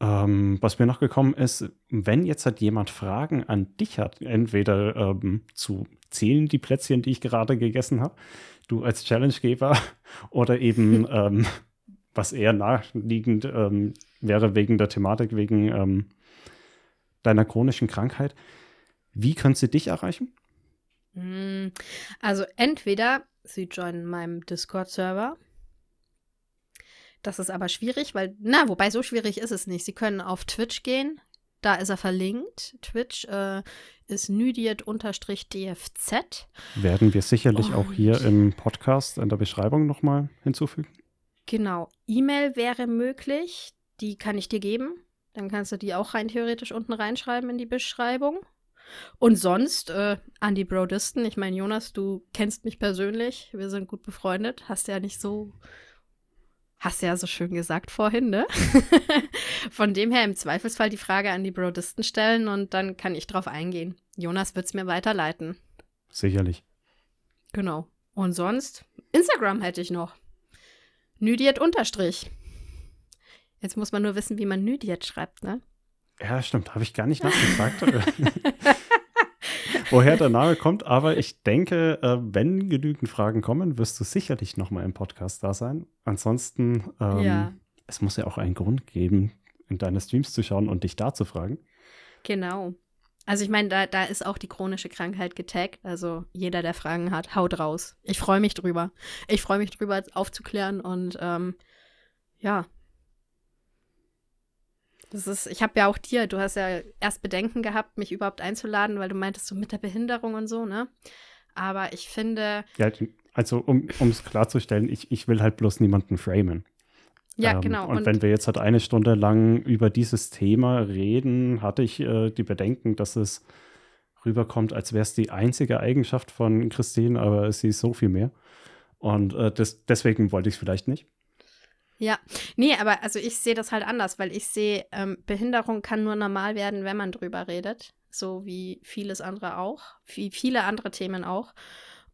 S1: ähm, was mir noch gekommen ist, wenn jetzt halt jemand Fragen an dich hat, entweder ähm, zu zählen die Plätzchen, die ich gerade gegessen habe, du als Challengegeber, oder eben ähm, was eher naheliegend ähm, wäre wegen der Thematik, wegen ähm, deiner chronischen Krankheit, wie können sie dich erreichen?
S2: Hm, also entweder sie joinen meinem Discord-Server das ist aber schwierig, weil, na, wobei so schwierig ist es nicht. Sie können auf Twitch gehen. Da ist er verlinkt. Twitch äh, ist nydiet-dfz.
S1: Werden wir sicherlich Und auch hier im Podcast in der Beschreibung nochmal hinzufügen.
S2: Genau. E-Mail wäre möglich. Die kann ich dir geben. Dann kannst du die auch rein theoretisch unten reinschreiben in die Beschreibung. Und sonst äh, an die Brodisten. Ich meine, Jonas, du kennst mich persönlich. Wir sind gut befreundet. Hast ja nicht so Hast du ja so schön gesagt vorhin, ne? Von dem her im Zweifelsfall die Frage an die Brodisten stellen und dann kann ich drauf eingehen. Jonas wird es mir weiterleiten.
S1: Sicherlich.
S2: Genau. Und sonst, Instagram hätte ich noch. Nüdiet unterstrich. Jetzt muss man nur wissen, wie man Nüdiet schreibt, ne?
S1: Ja, stimmt. Habe ich gar nicht nachgefragt. woher der Name kommt, aber ich denke, äh, wenn genügend Fragen kommen, wirst du sicherlich nochmal im Podcast da sein. Ansonsten, ähm, ja. es muss ja auch einen Grund geben, in deine Streams zu schauen und dich da zu fragen.
S2: Genau. Also ich meine, da, da ist auch die chronische Krankheit getaggt. Also jeder, der Fragen hat, haut raus. Ich freue mich drüber. Ich freue mich drüber, aufzuklären und ähm, ja, das ist, ich habe ja auch dir, du hast ja erst Bedenken gehabt, mich überhaupt einzuladen, weil du meintest so mit der Behinderung und so, ne? Aber ich finde.
S1: Ja, also um es klarzustellen, ich, ich will halt bloß niemanden framen.
S2: Ja, ähm, genau.
S1: Und, und, wenn wir jetzt halt eine Stunde lang über dieses Thema reden, hatte ich äh, die Bedenken, dass es rüberkommt, als wäre es die einzige Eigenschaft von Christine, aber sie ist so viel mehr. Und äh, das, deswegen wollte ich es vielleicht nicht.
S2: Ja, nee, aber also ich sehe das halt anders, weil ich sehe, ähm, Behinderung kann nur normal werden, wenn man drüber redet, so wie vieles andere auch, wie viele andere Themen auch.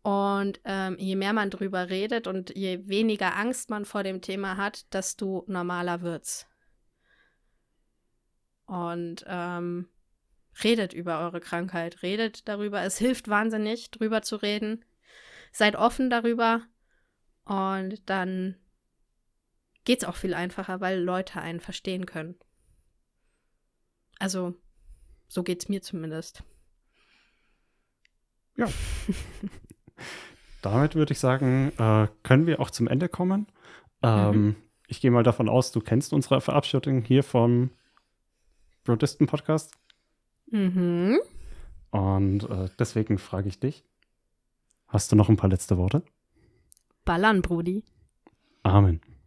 S2: Und ähm, je mehr man drüber redet und je weniger Angst man vor dem Thema hat, desto normaler wird's. Und ähm, redet über eure Krankheit, redet darüber. Es hilft wahnsinnig, drüber zu reden. Seid offen darüber und dann geht es auch viel einfacher, weil Leute einen verstehen können. Also, so geht es mir zumindest.
S1: Ja. Damit würde ich sagen, äh, können wir auch zum Ende kommen. Ähm, mhm. Ich gehe mal davon aus, du kennst unsere Verabschiedung hier vom Protisten-Podcast.
S2: Mhm.
S1: Und äh, deswegen frage ich dich: Hast du noch ein paar letzte Worte?
S2: Ballern, Brudi.
S1: Amen.